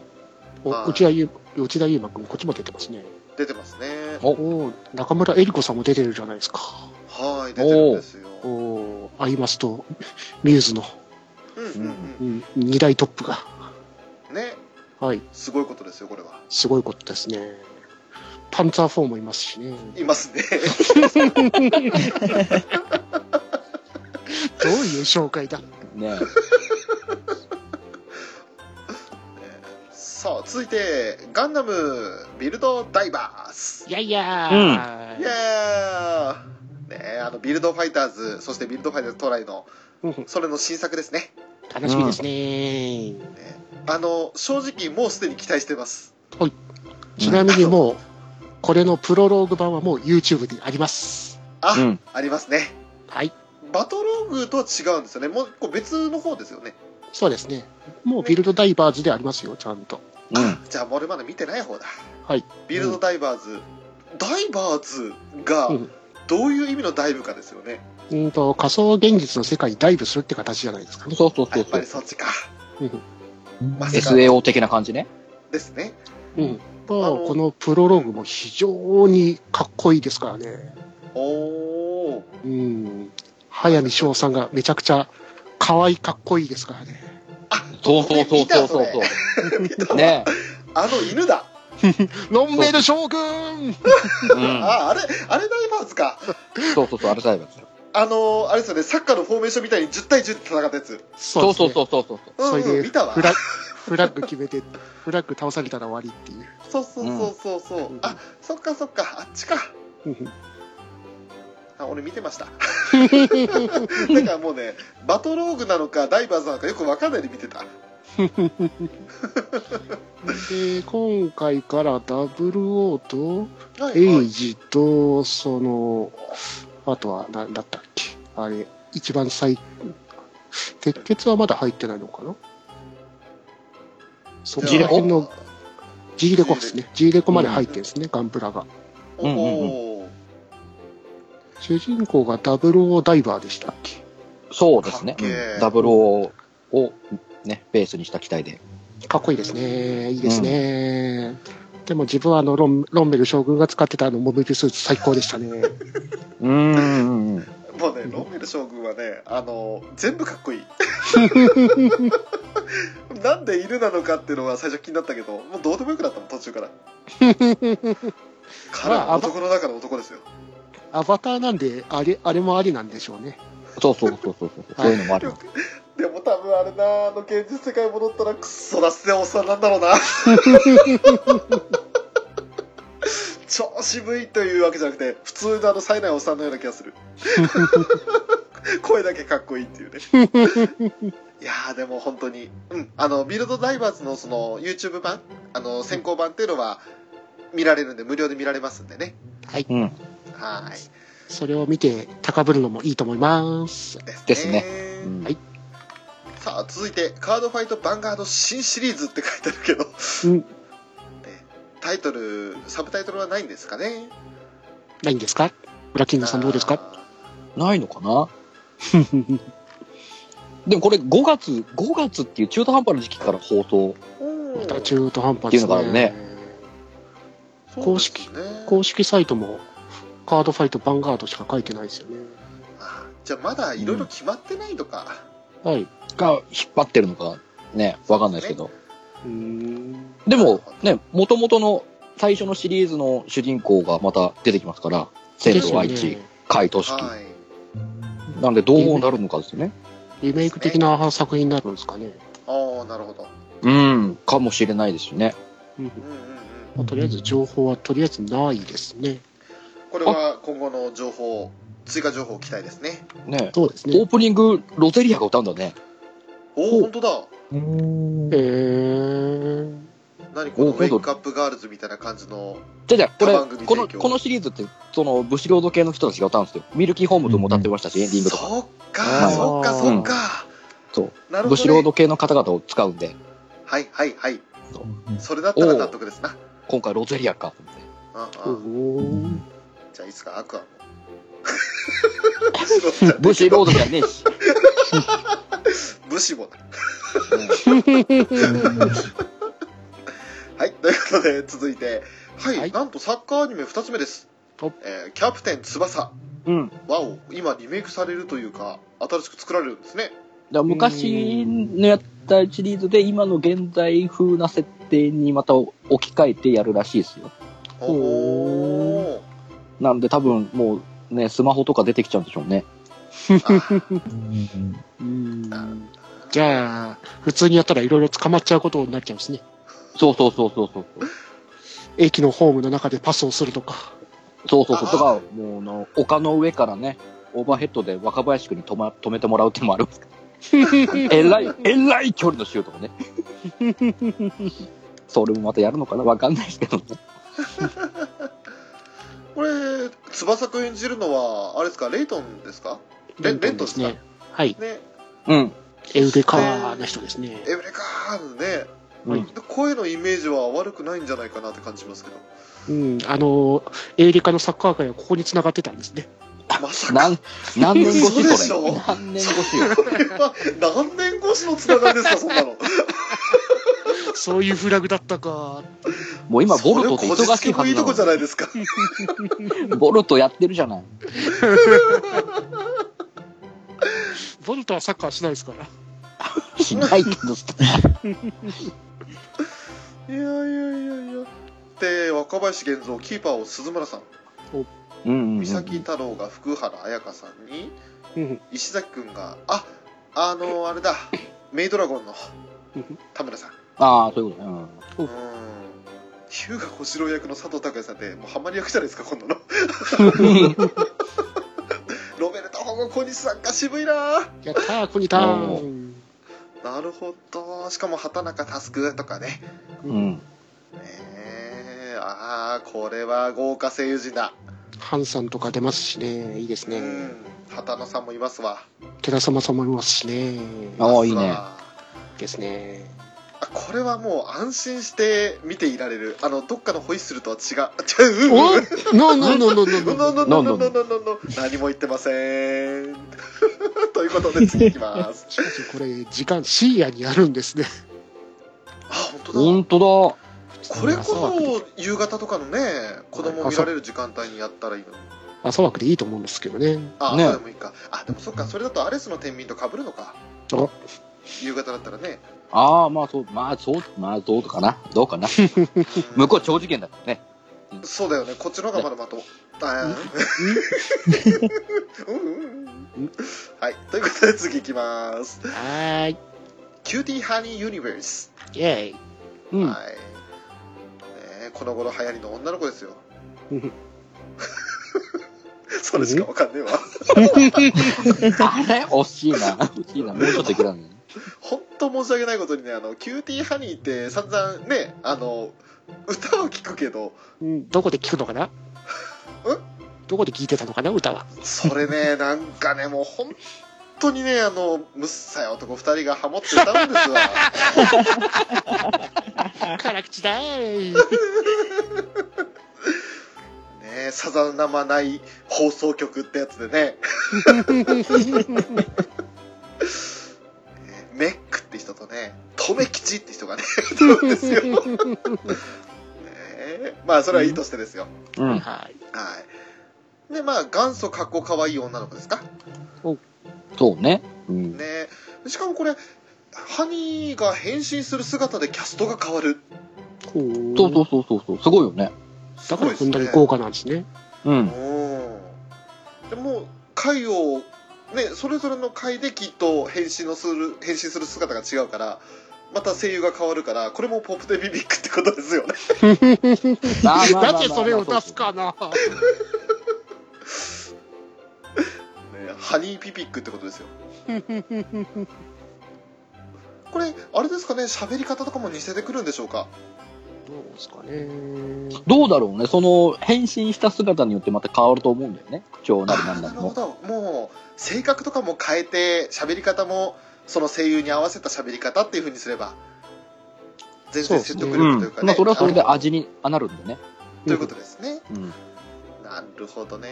おはい内田優内田優馬君、こっちも出てますね。出てますね。おお中村江里子さんも出てるじゃないですか。はい、出てるんですよ。おアイマスとミューズの、うんうんうん、二大トップが。うん。ね、はい。すごいことですよ、これは。すごいことですね。パンツァー4もいますしね。いますね。どういう紹介だねさあ、続いて、ガンダムビルドダイバース。いやいやイエー、ーねあの、ビルドファイターズ、そしてビルドファイターズトライの、うんそれの新作ですね。楽しみですね。あの、正直もうすでに期待してます。ちなみにもう、これのプロローグ版はもう YouTube にあります。あ、うん。ありますね。はい。バトローグとは違うんですよね。もう一個別の方ですよね。そうですね。もうビルドダイバーズでありますよ、ちゃんと。うん。じゃあ、俺まだ見てない方だ。はい。ビルドダイバーズ。ダイバーズがうんどういう意味のダイブかですよね。うんと、仮想現実の世界にダイブするって形じゃないですかね。そうそうあやっぱそうそう。りそっちか。うんま SAO 的な感じね。ですね。うん。まあ、あのこのプロローグも非常にかっこいいですからね。おー。うん。早見翔さんがめちゃくちゃ可愛いかっこいいですからね。そうそうそうそうそうそう。見たわねあの犬だ。ロンメル将軍うん。あ、あれ、あれダイバーズか。そうそうそう、あれサイバーですよ。あのあれですよね、サッカーのフォーメーションみたいに10対10で戦ったやつ。そうそうそうそうそう。うん、それでうん、見たわフ。ラフラッグ決めて、フラッグ倒されたら終わりっていう。そうそうそうそうそう。うんあ、そっかそっか、あっちか。うんあ、俺見てました。だからもうね、バトローグなのかダイバーズなのかよく分かんないで見てた。で、今回からダブルオーと、エイジと、その、あとは何だったっけ？あれ、一番最、鉄血はまだ入ってないのかな？そこジーレコ？ら辺の G レコですね。G レコまで入ってるんですね、ガンプラが。おうんうん主人公がダブルオーダイバーでしたっけ？そうですね。ダブルを、を、ね、ベースにした機体で。かっこいいですね。いいですね。でも自分はあのロン、ロンメル将軍が使ってたあのモビルスーツ最高でしたね。うーん。もうね、ロンメル将軍はね、あの、全部かっこいい。なんで犬なのかっていうのが最初気になったけど、もうどうでもよくなったもん、途中から。彼は男の中の男ですよ。アバターなんで、あれ、あれもありなんでしょうね。そうそうそうそうそう。そういうのもある。でも多分あれな、あの現実世界戻ったらクソラスでおっさんなんだろうな。超渋いというわけじゃなくて、普通のあの冴えないおっさんのような気がする。声だけかっこいいっていうね。いやーでも本当に、うん、あの、ビルドダイバーズのその YouTube 版、あの、先行版っていうのは見られるんで、無料で見られますんでね。はい。うん。はい。それを見て高ぶるのもいいと思います。ですですねうんはいさあ、続いて、カードファイトヴァンガード新シリーズって書いてあるけど、うん。ねタイトル、サブタイトルはないんですかね。ないんですか？ブラッキングさんどうですか？ないのかな？でもこれ5月、5月っていう中途半端な時期から放送。また中途半端ですっていうのがあるね。そうですね。公式サイトもカードファイトヴァンガードしか書いてないですよね。あじゃあまだいろいろ決まってないとか、はい。が引っ張ってるのかね、わかんないですけど。うーん。でも、ね、元々の最初のシリーズの主人公がまた出てきますから、千ですよ堂愛知、ね。海都式。はいなんでどうなるのかですよね。リメイク的な作品になるんですかね。ああ、なるほど。うん、かもしれないですね。うんうんうんうん。まあとりあえず情報はとりあえずないですね。これは今後の情報、追加情報期待ですね。ねそうですね。オープニング、ロゼリアが歌うんだね。おお、本当だ。おーえー、何このウェイクアップガールズみたいな感じの。じゃあじゃあこれ他番組、この、このシリーズって、その、ブシロード系の人たちが歌うんですよ。ミルキーホームズも歌ってましたし、エンディングとか。そっか、はいそっか、そっか。そう。なるほど、ね。ブシロード系の方々を使うんで、はいはいはい。うんそれだったら納得ですな。今回ロゼリアか、と思って。ああじゃあいつかアクアも。ブシロードじゃねえし。武士もはい、ということで続いて、はい、はいなんとサッカーアニメ2つ目ですお。えーキャプテン翼。うん。わお、今リメイクされるというか、新しく作られるんですね。昔のやったシリーズで今の現在風な設定にまた置き換えてやるらしいですよ。おー。なんで多分もうね、スマホとか出てきちゃうんでしょうね。あうんうんじゃあ、普通にやったらいろいろ捕まっちゃうことになっちゃうんですね。そうそうそうそうそう。駅のホームの中でパスをするとか。そうそうそう。あとか、もうあの、丘の上からね、オーバーヘッドで若林君に止,、ま、止めてもらうってのもあるんです。えらい、えらい距離のシュートをね。それもまたやるのかな？わかんないですけどね。これ、翼くん演じるのは、あれですか、レイトンですか？レンレントですか？ね。はい。ね、うん。エウレカーの人ですね。エブレカーね、うん。声のイメージは悪くないんじゃないかなって感じますけど。うん。あの、エウレカのサッカー界はここに繋がってたんですね。まさか。何年越し嘘でしょ？何年越しよ？何年越しのつながりですか、そんなの。そういうフラグだったか。もう今、ボルトって忙しいはいずじゃなないですか。の。ボルトやってるじゃない。ボルトはサッカーしないですから。しないけど、いやいやいやいや。で、若林源三、キーパーを鈴村さん、うんうんうん。三崎太郎が福原彩香さんに、うん。石崎くんが、あ、あの、あれだ、メイドラゴンのうん田村さん。ああ、そういうことね。うん。日向小次郎役の佐藤拓也さんって、もうハマり役じゃないですか、今度の。うん。ロベルト・保護小西さんか、渋いなやったー、コニターン。なるほど。しかも、畑中佑とかね。うん。えー、ああ、これは豪華声優陣だ。ハンさんとか出ますしね。いいですね。うん。畑野さんもいますわ。寺様さんもいますしね。ああ、いいね。あですね。これはもう安心して見ていられる。あの、どっかのホイッスルとは違う。違う。おうんノーノーノーノーノーノノーノノノノノノノノ何も言ってません。ということで次いきます。しかしこれ、時間深夜にやるんですね。あ、本当だ。本当だ。これこそ夕方とかのね、子供見られる時間帯にやったらいいのに。朝枠でいいと思うんですけどね。あ、ねでもいいか。あ、でもそっか、それだとアレスの天秤と被るのか。お夕方だったらね。ああ、まあそう、まあそう、まあどうかな。どうかな。向こう長時間だからね。そうだよね。こっちの方がまだまとも。あーうん？うん？うんはい。ということで次いきます。はーい。キューティーハニーユニバース。イェイ。うん。はい。ねえこの頃流行りの女の子ですよ。う んそれしかわかんねえわ。あれ？惜しいな。惜しいな。もうちょっといけたね。ほんと申し訳ないことにね、あの、キューティーハニーって散々ね、あの、歌は聞くけど、うんどこで聞くのかな？どこで聞いてたのかな？歌は。それね、なんかね、もう本当にね、あの、むっさい男二人がハモって歌うんですわ。辛口だーい。ねさざなまない放送局ってやつでね。人とね、とめきちって人がね、歌うんですよ。ねまあ、それはいいとしてですよ。うん。はい。はい。で、まあ、元祖かっこかわいい女の子ですか？そうね。うん。ねしかもこれ、ハニーが変身する姿でキャストが変わる。ほうそうそうそうそうそう。すごいよね。だからこんなに豪華なんですね。うん。うん。でもう、回をね、それぞれの回できっと変身のする変身する姿が違うからまた声優が変わるからこれもポップテビビックってことですよねまあまあまあまあなぜそれを出すかな。ねハニーピピックってことですよこれあれですかね喋り方とかも似せてくるんでしょうか？どうですかね。どうだろうね。その、変身した姿によってまた変わると思うんだよね。口調なりなんなりるほどもう性格とかも変えて喋り方もその声優に合わせた喋り方っていうふうにすれば全然説得うん力というか。ね、まあ、それはそれで味になるんでね。ということですねうん。なるほどね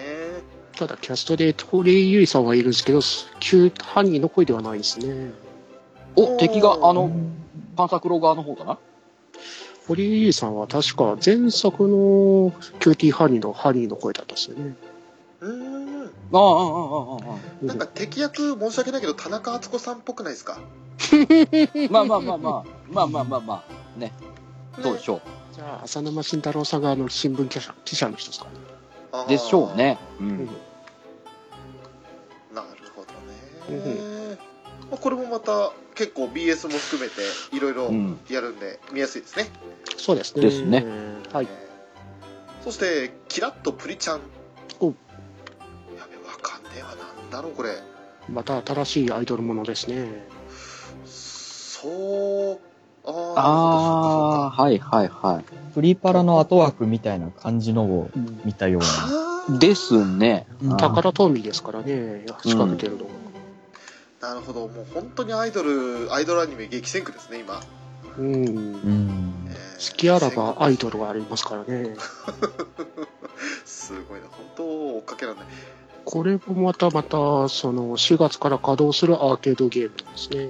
ただ、キャストで堀江由衣さんはいるんですけど、旧ハニーの声ではないですね。お、敵が、あの、パンサークロー側の方かな？堀江由衣さんは確か前作のキューティーハニーのハニーの声だったんですよね。うーんああ、ああ、ああ、ああ。なんか敵役申し訳ないけど田中敦子さんっぽくないですか？まあまあまあまあ、まあまあまあまあ、ね。そうでしょう。じゃあ、浅沼慎太郎さんがあの新聞記者記者の人ですか？でしょうね。ううんん。なるほどね、まあ、これもまた結構 BS も含めていろいろうん。やるんで見やすいですね、そうですね。ですねはい。えーそしてキラッとプリちゃんおかんねえわなんだろうこれまた新しいアイドルものですね。そうああ、はいはいはいプリパラの後枠みたいな感じのを見たような。ですね。宝トミーですからね、仕掛けてるのが。なるほどもう本当にアイドルアイドルアニメ激戦区ですね今、うん。うん。えー好きあらばアイドルがありますからね。すごいな本当追っかけらんないこれもまたまた、その4月から稼働するアーケードゲームなんですね。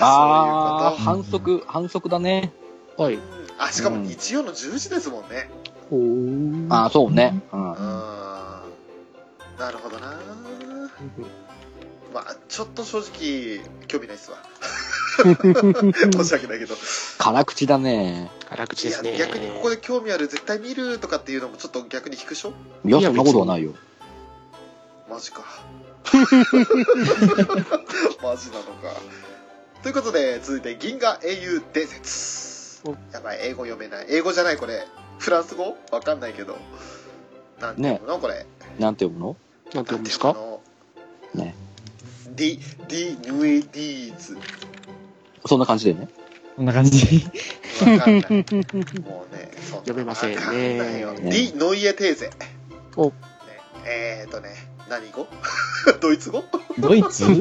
ああ反則、反則だね。はい。あしかも日曜の10時ですもんねおーああ、そうね。うんうん。なるほどなまあちょっと正直興味ないっすわ 申し訳ないけど辛口だね。辛口いやですね。逆にここで興味ある絶対見るとかっていうのもちょっと逆に引くでしょ？いや、いやそんなことはないよ。マジか。マジなのか。ということで続いて銀河英雄伝説。お。やばい英語読めない。英語じゃないこれ。フランス語？わかんないけど。なんていうの、これ。なんて読むの？なんて読むんですか？ね。ディディヌエディーズそんな感じでね。こんな感じ。わかんない。もうねそ読めませんね。わかんないよ。ね。ディノイエテーゼ。お。ね。えーとね何語？ドイツ語？ドイツ？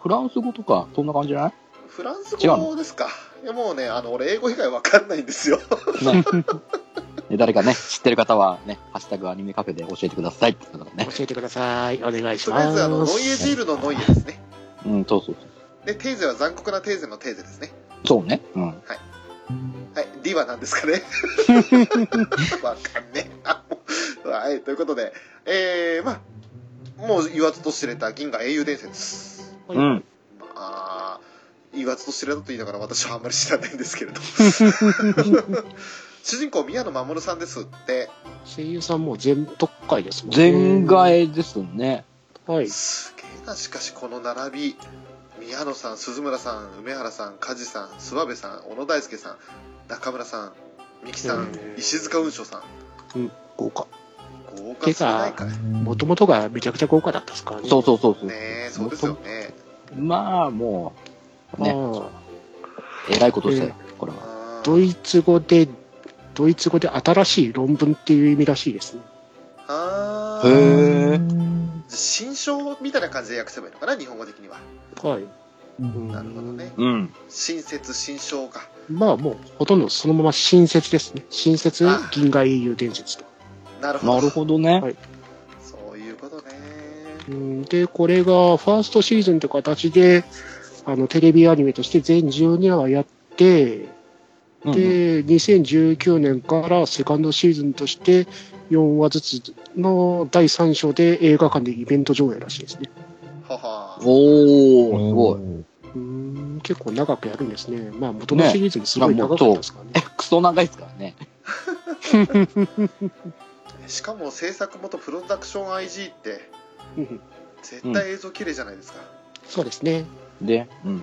フランス語とか、そんな感じじゃない？フランス違う語ですかいやもうねあの俺英語以外わかんないんですよね。ね誰かね、知ってる方はね、ハッシュタグアニメカフェで教えてくださいってことだね。教えてください。お願いしとりあえます。ずあのノイエジールのノイエですねうん、そうそうでテーゼは残酷なテーゼのテーゼですねそう。そうね。うん。はい D は何ですかね？わかんねあもうはいということでえー、まあもう言わずと知れた銀河英雄伝説はいうん。まあ言わずと知れたと言いながら私はあんまり知らないんですけれど主人公宮野真守さんですって声優さんも全特会ですもんね。全替えですね。はい。すげえなしかしこの並び宮野さん鈴村さん梅原さん梶さん諏訪部さん小野大輔さん中村さん三木さん、うん石塚雲翔さん豪華。豪華すぎないかもともとがめちゃくちゃ豪華だったですか？らね。そうそうそうそう。えそうですよねまあ、もう、ね、ああえらいことしたよ、これは。ドイツ語で、ドイツ語で新しい論文っていう意味らしいですね。あへーー新書みたいな感じで訳せばいいのかな日本語的にははい。なるほどねうん。新説新書かまあもうほとんどそのまま新説ですね。新説あ銀河英雄伝説と。なるほどなるほどね。はいそういうことねうんで、これがファーストシーズンという形で、あの、テレビアニメとして全12話やって、で、2019年からセカンドシーズンとして4話ずつの第3章で映画館でイベント上映らしいですね。ははおー、すごい。うん、結構長くやるんですね。まあ元のシリーズもすごい長かったですからね。え、クソ長いですからね。しかも制作元プロダクション IG ってうん絶対映像綺麗じゃないですか。ねそうですね。で、うん。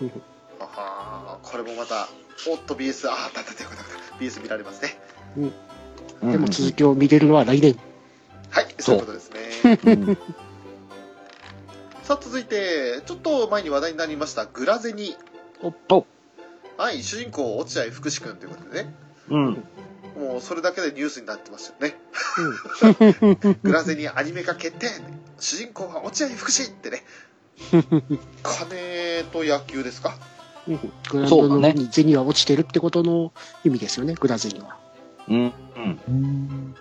え。ははこれもまた、おっと BS、あー、だっただっただった BS 見られますね。でも続きを見れるのは来年。はい、そそうういうことですね。うんさあ、続いて、ちょっと前に話題になりました、グラゼニ。おはい、主人公、落合福士君ということでね。うん。もうそれだけでニュースになってますよね。グラゼニアニメ化決定主人公は落合福士ってね。金と野球ですかうんグラウンドの銭は落ちてるってことの意味ですよね、グラゼには。うん。うん。うん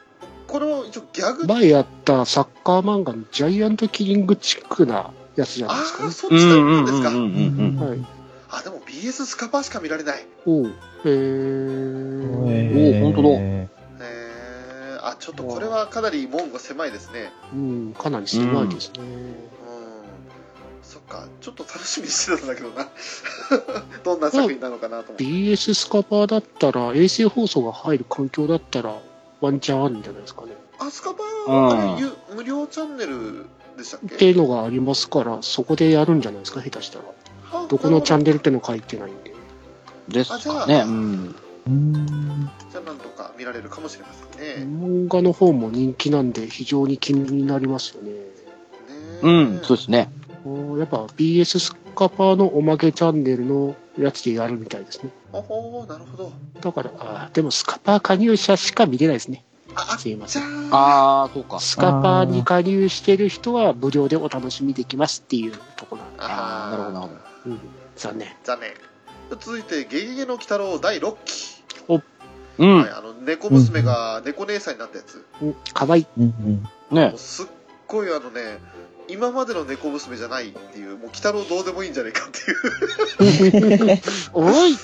これを一応ギャグ、前やったサッカー漫画のジャイアントキリングチックなやつじゃないですか？ああ、ね。うそっちタイプなんん。ですか。あ、でも BS スカパーしか見られない。おう。へえー。お本当だえー、あ、ちょっとこれはかなり門が狭いですね。うん、かなり狭いですね。うん。そっか、ちょっと楽しみにしてたんだけどな。どんな作品なのかなと思って。BS スカパーだったら、衛星放送が入る環境だったら、ワンチャンあるんじゃないですかね。あ、スカパうんー、あれゆ無料チャンネルでしたっけ？っていうのがありますから、そこでやるんじゃないですか、下手したら。あどこのチャンネルっての書いてないんで。ですかね。うん。じゃあなんとか見られるかもしれませんね。漫画の方も人気なんで、非常に気になりますよね。ねうん、そうですね。やっぱ BS スカパーのおまけチャンネルのやつでやるみたいですね。おほーなるほど。だから、あーでもスカパー加入者しか見れないですね。あ、すいません。あ、ああ、そうか。スカパーに加入してる人は無料でお楽しみできますっていうところなんで、あーなるほど、なるほど。うん、残念。残念。続いて、ゲゲゲの鬼太郎第6期。うんはい、。あの、猫娘が猫姉さんになったやつ。うん、かわいい。うんねもうすっごいあのね、今までの猫娘じゃないっていう、もう鬼太郎どうでもいいんじゃないかっていう。おい 鬼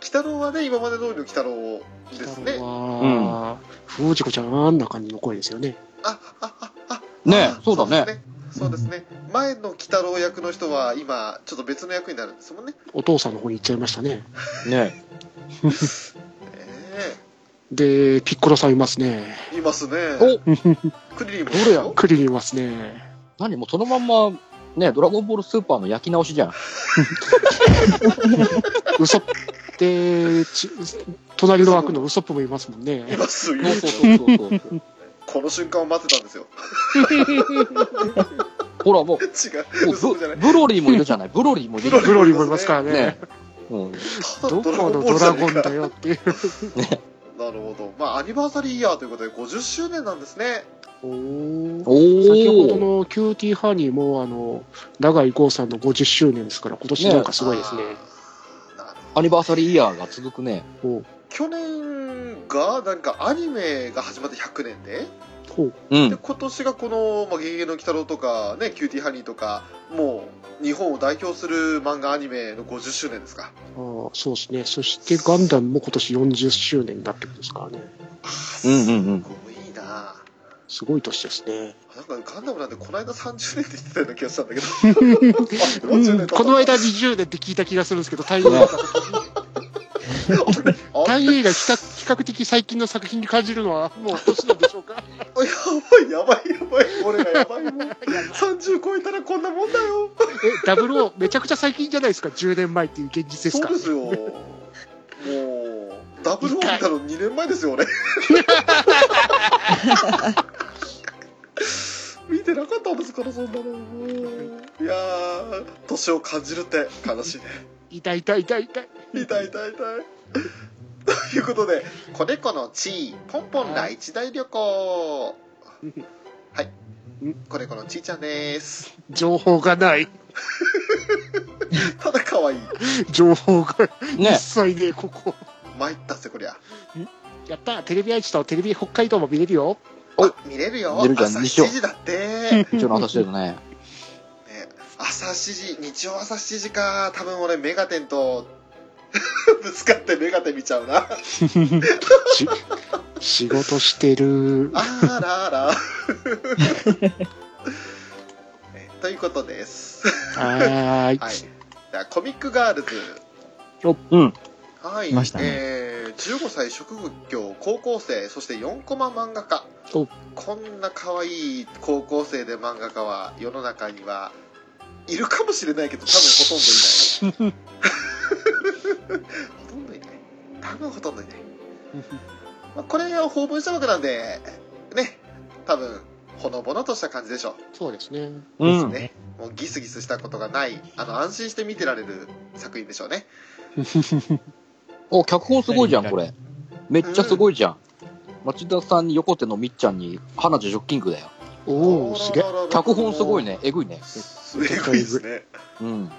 太郎はね、今まで通りの鬼太郎ですね。は、藤子ちゃんあんな感じの声ですよね。あ、あ、あ、あ。ねあそうだねね。そうですね。前の鬼太郎役の人は今、ちょっと別の役になるんですもんね。お父さんの方に行っちゃいましたね。ねえで、ピッコロさんいますね。えいますね。おクリリンもどれや？クリリンいますね。何？もうそのまんま、ね、ドラゴンボールスーパーの焼き直しじゃん。ウソップで、ち隣の枠のウソップもいますもんいね。ますよ。そうそうそうそうそう。この瞬間を待ってたんですよ。ほら、もう、違う。もう嘘じゃない。ブブロリーもいるじゃない。ブロリーもいる。ブロリーもいますからねね。うん。ただどこのドラゴンだよっていう。なるほど。まあ、アニバーサリーイヤーということで50周年なんですね。おーお先ほどー。のキューティーハニーも、あの、永井豪さんの50周年ですから、今年なんかすごいですね。あーなるほアニバーサリーイヤーが続くね。ほうど去年が、なんかアニメが始まって100年で、で。今年がこの、まあ、ゲゲゲの鬼太郎とか、ね、キューティーハニーとか、もう、日本を代表する漫画アニメの50周年ですか。あーそうですね。そしてガンダムも今年40周年になってくるんですからね。うんうんうんすごいなすごい年ですね。なんかガンダムなんてこの間30年って言ってたような気がしたんだけど。あ40年経ったこの間20年って聞いた気がするんですけど、大映が、あ大映が比較比較的最近の作品に感じるのはもう年なんでしょうか？やばい、やばい、やばい。俺がやばいもん。30超えたらこんなもんだよ。え、ダブルオーめちゃくちゃ最近じゃないですか、10年前っていう現実ですか？そうですよ。もう、ダブルオービタの2年前ですよ、俺。見てなかったんですから、そんなの。いやー、年を感じるって悲しいね。痛い痛い痛い痛い。痛い痛い痛い。ということで、子猫の地位、ポンポンな一大旅行。はい。子猫のちーちゃんです。情報がない。ただ可愛い。情報がね一切ね、ここ。参ったぜ、こりゃ。やったテレビ愛知とテレビ北海道も見れるよ。あ、見れるよ。見れるじゃん朝日曜7時だって。一応の話だよね。ね、朝7時、日曜朝7時か。多分俺、メガテンと、ぶつかってメガテン見ちゃうな。し 仕事してる。あらら。えということです。はーい。はい。ではコミックガールズ。うん。はい。いましたねえー、15歳職業高校生、そして4コマ漫画家。おこんな可愛い高校生で漫画家は世の中にはいるかもしれないけど多分ほとんどいない ほとんどいない多分ほとんどいない、まあ、これが法文したわけなんでね多分ほのぼのとした感じでしょそうですね。うん。ねもうギスギスしたことがないあの安心して見てられる作品でしょうね お、脚本すごいじゃん、これ。めっちゃすごいじゃん。町田さんに横手のみっちゃんに、花女ジョッキングだよ。おおすげえ。脚本すごいね。えぐいね。えぐいですねうん。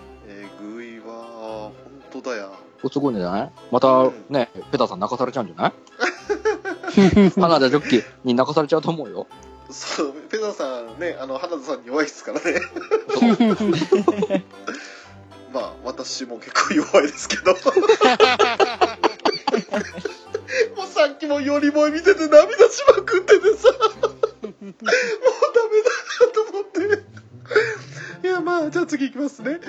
当だやこれすごいんじゃない？また、ね、ペタさん泣かされちゃうんじゃない？花女ジョッキに泣かされちゃうと思うよ。そうペタさんねあの花田さんに弱いですからね。まあ私も結構弱いですけど。もうさっきもよりも見てて涙しまくっててさ。もうダメだと思って。いやまあじゃあ次いきますね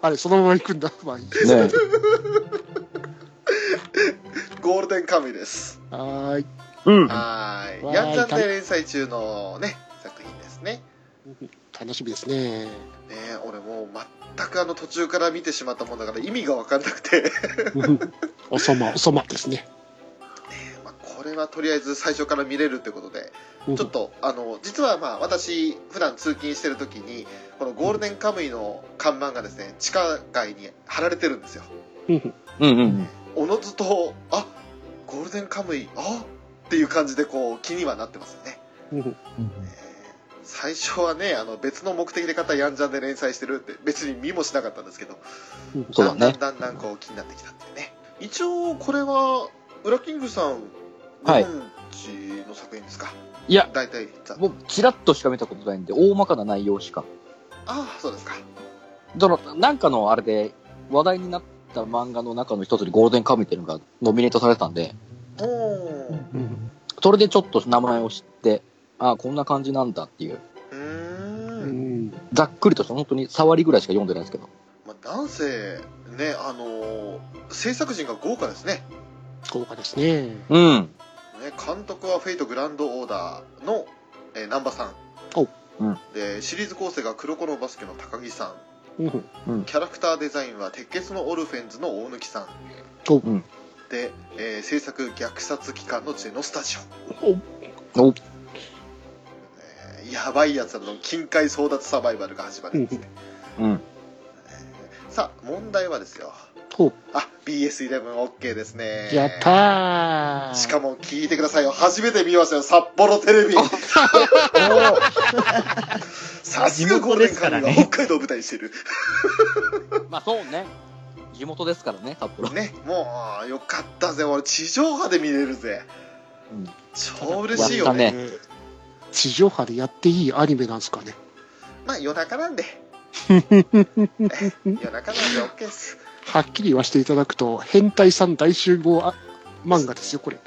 あれ、そのまま行くんだ。まあいい。ねゴールデンカムイですはーい。うん。はーいわーいヤンジャンで連載中のね作品ですね楽しみですね。ねえ俺もう全くあの途中から見てしまったもんだから意味が分かんなくておそま、おそまですね。れはとりあえず最初から見れるってことでちょっとあの実はまあ私普段通勤してる時にこのゴールデンカムイの看板がですね地下街に貼られてるんですよ。うん。うん。おのずとあゴールデンカムイあっていう感じでこう気にはなってますよね。うん。えー最初はねあの別の目的で買ったヤンジャンで連載してるって別に見もしなかったんですけどそうだね。だんだんだんだんこう気になってきたっていうね。一応これはウラキングさんごはいの作品ですか、いや、大体ざ僕、チラッとしか見たことないんで、大まかな内容しか。ああそうですかその、なんかのあれで、話題になった漫画の中の一つにゴールデンカムイっていうのがノミネートされてたんで、おおうんそれでちょっと名前を知って、ああ、こんな感じなんだっていう、うんん。ざっくりとした本当に触りぐらいしか読んでないですけど。まあ、なんせねあのー制作陣が豪華ですね豪華ですね。うん。ね監督はフェイトグランドオーダーの、えー、さん。おうん。でシリーズ構成が黒子のバスケの高木さん。うん。キャラクターデザインは鉄血のオルフェンズの大貫さん。おうん。で、えー制作虐殺機関のジェノスタジオおえーやばいやつらの近海争奪サバイバルが始まるんですね、うん。さあ問題はですよおあ BS11OK ですね。やったー。しかも聞いてくださいよ。初めて見ましたよ。札幌テレビ。さすがゴールデンカムイは北海道を舞台にしてる。まあそうね。地元ですからね、札幌。ねもうよかったぜ。俺地上波で見れるぜ。うん。超嬉しいよね。やったえー地上波でやっていいアニメなんですかね？まあ夜中なんで。え夜中なんで OK ですはっきり言わせていただくと、変態さん大集合あ漫画ですよ、これ。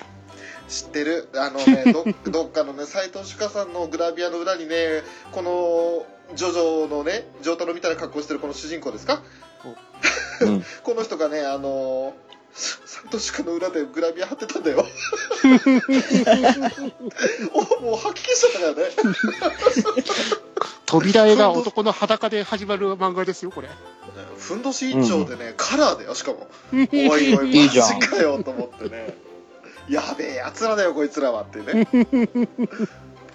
知ってる？あのね どどっかのね斎藤朱香さんのグラビアの裏にねこのジョジョのねジョータロみたいな格好してるこの主人公ですか？うん。この人がねあの斎藤朱香の裏でグラビア貼ってたんだよ。おもう吐き気したからね。扉絵が男の裸で始まる漫画ですよ、これ。ふんどし一丁でね、カラーだよしかも。おいおいマジいいじゃんかよと思ってね。やべえやつらだよこいつらはってね、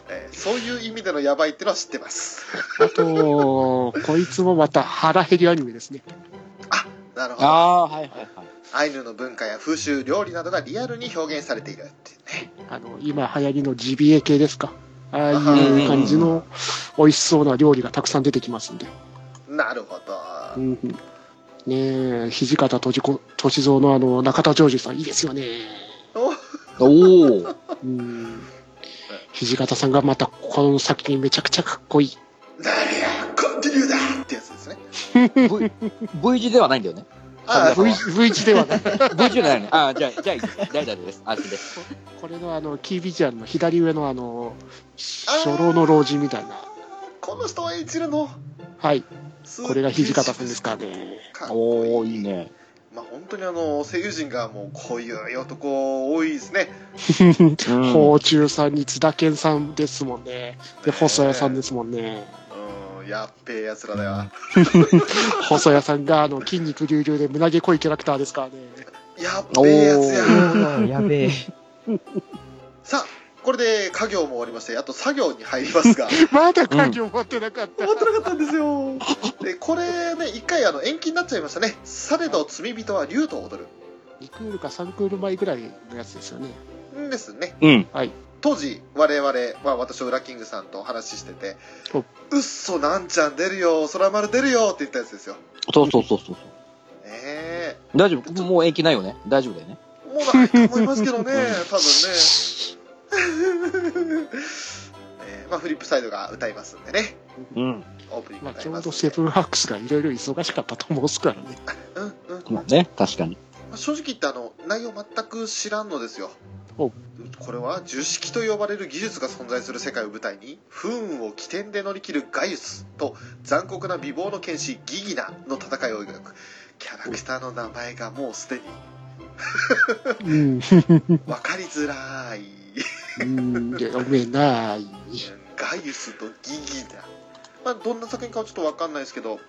えーそういう意味でのやばいってのは知ってます。あと、こいつもまた腹減りアニメですね。なるほど。ああ、はいはいはい。アイヌの文化や風習料理などがリアルに表現されているっていうねあの、今流行りのジビエ系ですか？ああいう感じの美味しそうな料理がたくさん出てきますんで。なるほど、うんうん、ねえ、土方歳三のあの、中田ジョージさんいいですよね。おおお。うん。土方さんがまたこの先にめちゃくちゃかっこいい。なるやコンティニューだってやつですね V, V 字ではないんだよね。あ V, v 字ではない。V 字ではないね。ああ、じゃあ、じゃあ大丈夫です。安心です。これのあの、キービジュアルの左上のあの、初老の老人みたいな。この人は演じるの？はい。これが土方さんですからね。かおおいいね。まあ本当にあの、声優陣がもうこういう男多いですね。うん宝中さんに津田健さんですもんね。で、細谷さんでですもんね。うん、やっべえ奴らだよ。細谷さんが、あの、筋肉隆々で胸毛濃いキャラクターですからね。やっべえやつや。やべえ。さあ、これで家業も終わりまして、あと作業に入りますが。まだ家業持ってなかった。終わってなかったんですよ。で、これね、一回あの延期になっちゃいましたね。されど罪人は竜と踊る。2クールか3クール前ぐらいのやつですよね。んですね。うん。当時、我々、まあ私、ウラキングさんとお話ししててお、うっそ、なんちゃん出るよ、空丸出るよって言ったやつですよ。そうそうそうそう。え大丈夫？もう延期ないよね？大丈夫だよね。えもうないと思いますけどね、多分ね。えーまあフリップサイドが歌いますんでね。うん。オープニングまあ、ちょう。どセブンハックスがいろいろ忙しかったと思うすからね。うんうん。まあね、確かに。まあ正直言ってあの内容全く知らんのですよ。お。これは樹式と呼ばれる技術が存在する世界を舞台に不運を起点で乗り切るガイウスと残酷な美貌の剣士ギギナの戦いを描く。キャラクターの名前がもうすでに。うん。分かりづらい。読めない。ガイウスとギギナ。まあどんな作品かはちょっと分かんないですけど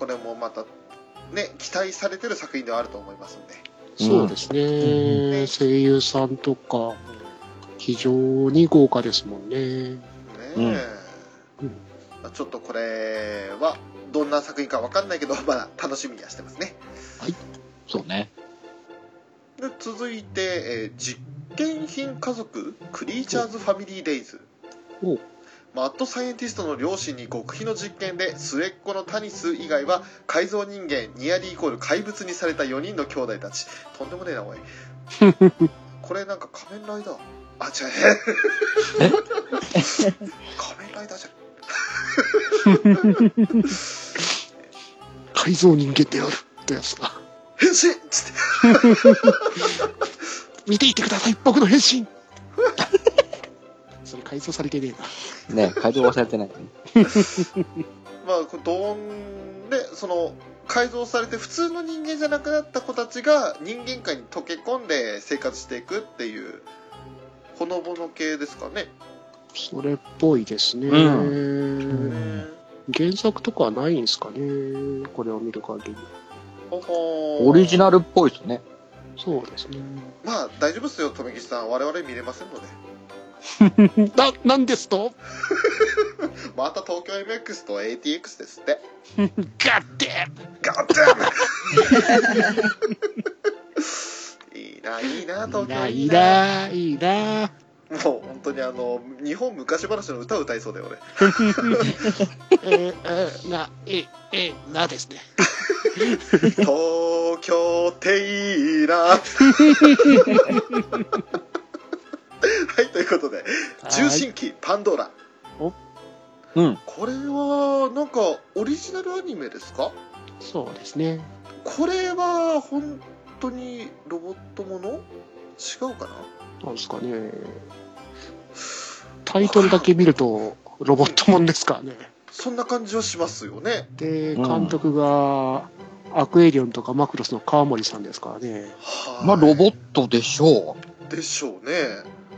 これもまたね期待されてる作品ではあると思いますんで。そうですね。声優さんとか、非常に豪華ですもんね。ねちょっとこれはどんな作品かわかんないけど まだ楽しみにはしてますね。そうね。で続いて、えー実験品家族クリーチャーズファミリーデイズ。おマッドサイエンティストの両親に極秘の実験で末っ子のタニス以外は改造人間ニアリーイコール怪物にされた4人の兄弟たち。とんでもねえなおい。これなんか仮面ライダーあ違う。仮面ライダーじゃん。改造人間であるってやつだ。変身っつって。見ていてください、僕の変身。それ改造されてねえな。ね、改造はされてない。まあ、これどんでその改造されて普通の人間じゃなくなった子たちが人間界に溶け込んで生活していくっていうほのぼの系ですかね、それっぽいですね。う原作とかはないんですかね。これを見る限り。オリジナルっぽいですね。そうですね。まあ大丈夫ですよ留吉さん我々見れませんので な、なんですと？また東京 MX と ATX ですって。ガッデガッダム いいないいな東京。いいな、いいな。もう本当にあの日本昔話の歌歌いそうだよ俺えー、えー、な、え、え、なですね。東京テイラー はいということで重心機パンドラ。うん。これはなんかオリジナルアニメですか？そうですね。これは本当にロボットもの？違うかな？なんですかね。タイトルだけ見ると、ロボットもんですからね。そんな感じはしますよね。で、うん。監督が、アクエリオンとかマクロスの川森さんですからね。はい。まあ、ロボットでしょでしょうね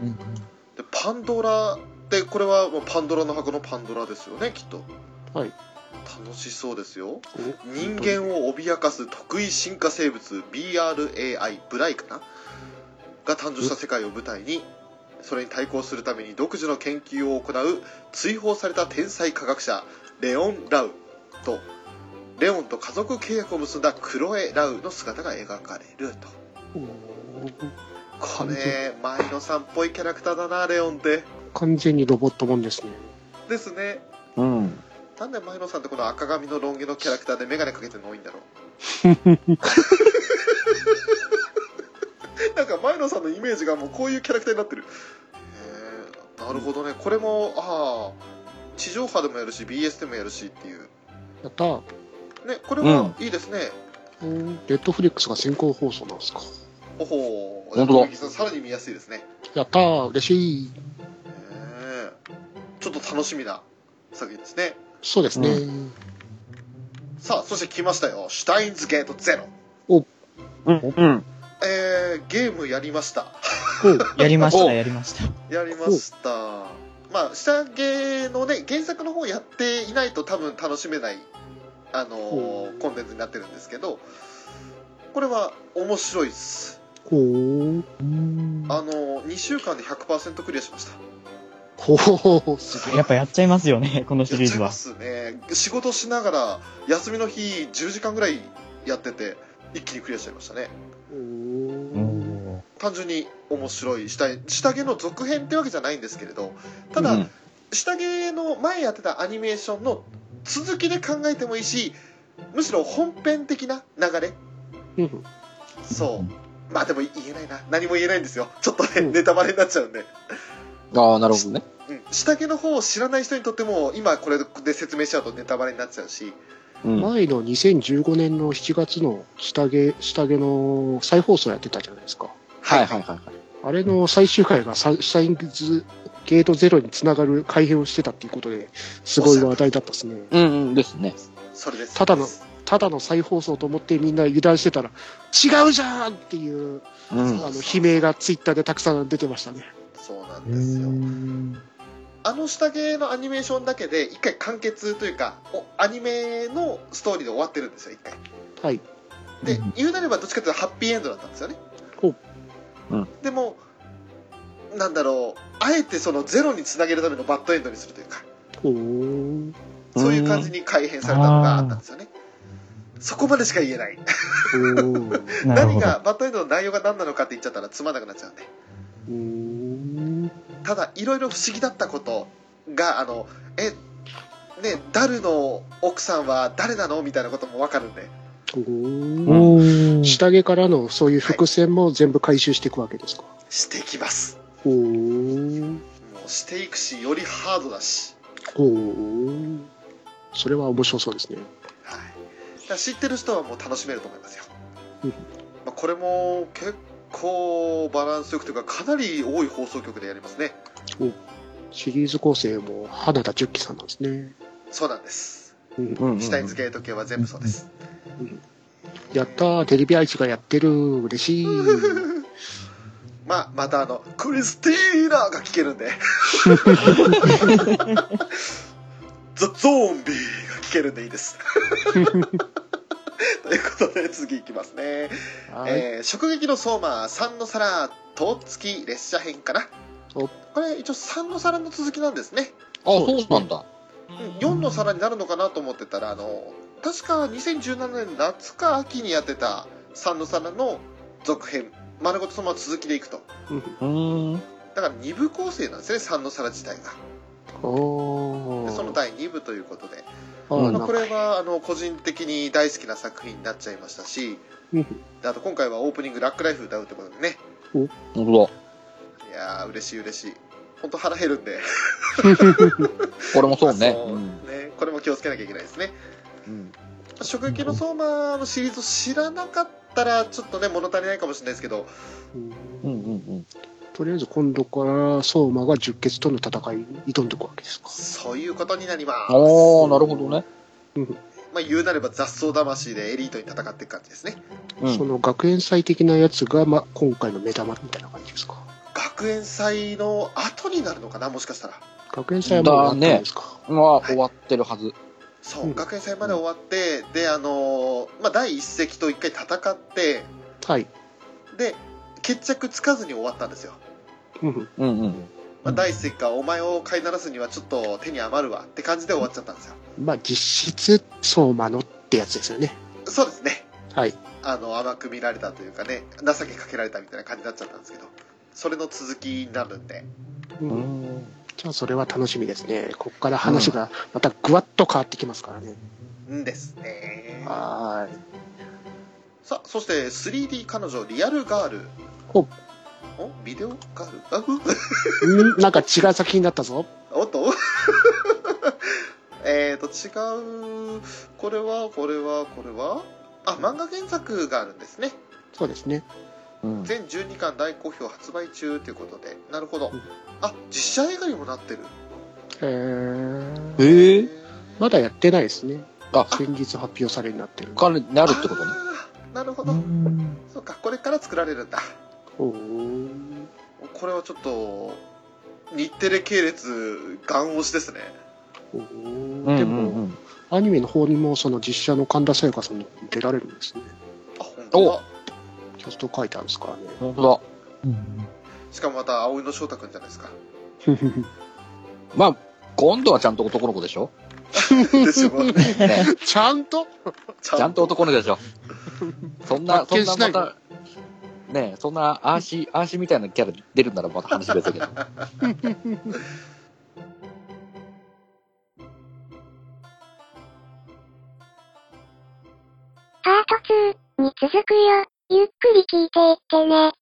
うんでパンドラってこれはパンドラの箱のパンドラですよねきっと。はい。楽しそうですよ。お人間を脅かす特異進化生物 BRAI ブライかな。が誕生した世界を舞台にそれに対抗するために独自の研究を行う追放された天才科学者レオン・ラウとレオンと家族契約を結んだクロエ・ラウの姿が描かれるとこれマイノさんっぽいキャラクターだなレオンって完全にロボットもんですね。ですねう。うん。なんでマイノさんってこの赤髪のロン毛のキャラクターで眼鏡かけてるの多いんだろう なんかマイノさんのイメージがもうこういうキャラクターになってるへえなるほどねこれもああ地上波でもやるし BS でもやるしっていうやったー。ねこれはいいですね、うんレッドフリックスが先行放送なんですか。ほほ本当だださらに見やすいですねやったー、嬉しい。へえちょっと楽しみな作品ですねそうですね。うさあそして来ましたよシュタインズゲートゼロおうん。うん。えー、ゲームやりました。やりましおた、やりました。やりました。まあ、下着のね、原作の方やっていないと多分楽しめない、あのほーコンテンツになってるんですけど、これは面白いです。ほう。あのー、2週間で100%クリアしました。ほう。すごい。やっぱやっちゃいますよね、このシリーズはやっちゃいま。すね。仕事しながら、休みの日10時間ぐらいやってて、一気にクリアしちゃいましたね。単純に面白い下下着の続編ってわけじゃないんですけれどただ、うん下着の前やってたアニメーションの続きで考えてもいいしむしろ本編的な流れうんそうまあでも言えないな何も言えないんですよちょっとね、うんネタバレになっちゃうんで、ああ、なるほどね。うん、下着の方を知らない人にとっても今これで説明しちゃうとネタバレになっちゃうしうん。前の2015年の7月の下着、下着の再放送やってたじゃないですか。はいはいはいはい。あれの最終回がサシャインズゲートゼロにつながる改変をしてたっていうことで、すごい話題だったですね。うんうんですね。それですただのただの再放送と思ってみんな油断してたら、違うじゃんっていう、うん。あの、悲鳴がツイッターでたくさん出てましたね。そうなんーですよ。ん。あの下着のアニメーションだけで一回完結というかおアニメのストーリーで終わってるんですよ一回。はい。で、うん。言うなればどっちかというとハッピーエンドだったんですよね。ほう。うん。でもなんだろうあえてそのゼロにつなげるためのバッドエンドにするというか。ほう。そういう感じに改変されたのがあったんですよねそこまでしか言えない。なる何。がバッドエンドの内容が何なのかって言っちゃったらつまんなくなっちゃうんで。ただいろいろ不思議だったことがあのえねダルの奥さんは誰なのみたいなことも分かるんで下着からのそういう伏線も全部回収していくわけですか？していきますほう。もうしていくしよりハードだしほう。それは面白そうですね。知ってる人はもう楽しめると思いますよ、うん。まあ、これも結構バランスよくというかかなり多い放送局でやりますね。シリーズ構成も花田十喜さんなんですね。そうなんです。うん。うんうんうんシュタインズゲート系は全部そうです、やったー、テレビ愛知がやってる、嬉しい。まあまたあのクリスティーナが聞けるんで。ザ・ゾンビーが聞けるんでいいです ということで次いきますね。はい。えー直撃の相馬三の皿と付き列車編かな。おこれ一応3の皿の続きなんですね。あ、そうなんだ。4の皿になるのかなと思ってたらあの確か2017年夏か秋にやってた3の皿の続編。丸ごとそのまま続きでいくと。うん。だから2部構成なんですね3の皿自体が。でその第2部ということで、まあ、これはあの個人的に大好きな作品になっちゃいましたしうん。であと今回はオープニング「ラックライフ」歌うってことでね。なるほど。いやー嬉しい嬉しい。本当腹減るんで。これもそうね。そううん。ねこれも気をつけなきゃいけないですね。うん。食撃の相馬のシリーズを知らなかったらちょっとね物足りないかもしれないですけど。うん。うんうんうん。とりあえず今度から相馬が十血との戦いに挑んでいくわけですか。そういうことになりますおー、なるほどね。まあ言うなれば雑草魂でエリートに戦っていく感じですねうんその学園祭的なやつが、まあ、今回の目玉みたいな感じですか。学園祭の後になるのかなもしかしたら学園祭はもう終わったんですか。まあ、終わってるはず。そう、うん学園祭まで終わってであのーまあ第一隻と一回戦ってはい。で決着つかずに終わったんですよ、うんうんうん。まあ、第一隻がお前を飼いならすにはちょっと手に余るわって感じで終わっちゃったんですよまあ実質相馬のってやつですよね。そうですねはい。あの甘く見られたというかね情けかけられたみたいな感じになっちゃったんですけどそれの続きになるんでう、うんん。じゃあそれは楽しみですね。ここから話がまたぐわっと変わってきますからね。んですねはーい。さあそして 3D 彼女リアルガールほおビデオガールあふうん？なんか違う作品になったぞ。おっと。えーと違う。これはこれはこれは？あ漫画原作があるんですね。そうですね。うん。全12巻大好評発売中ということで。なるほど。うん。あ実写映画にもなってる。えー、えー、まだやってないですね。あ、先日発表されになってる。彼になるってことね。あーなるほうどそっか、これから作られるんだ。これはちょっと、日テレ系列、ガン押しですね。でも、うんうんアニメの方にもその実写の神田沙也加さんの出られるんですね。あ、本当だ。キャスト書いてあるんですからね。本当だ。しかもまた、葵野翔太くんじゃないですか。まあ、今度はちゃんと男の子でしょ？でしょ。ね。ちゃんと？ちちゃんと男の子でしょそんな、発そんなまた、ねそんなアーシー、アーシーみたいなキャラ出るならまた話別だけど。パート2に続くよ。ゆっくり聞いていってね。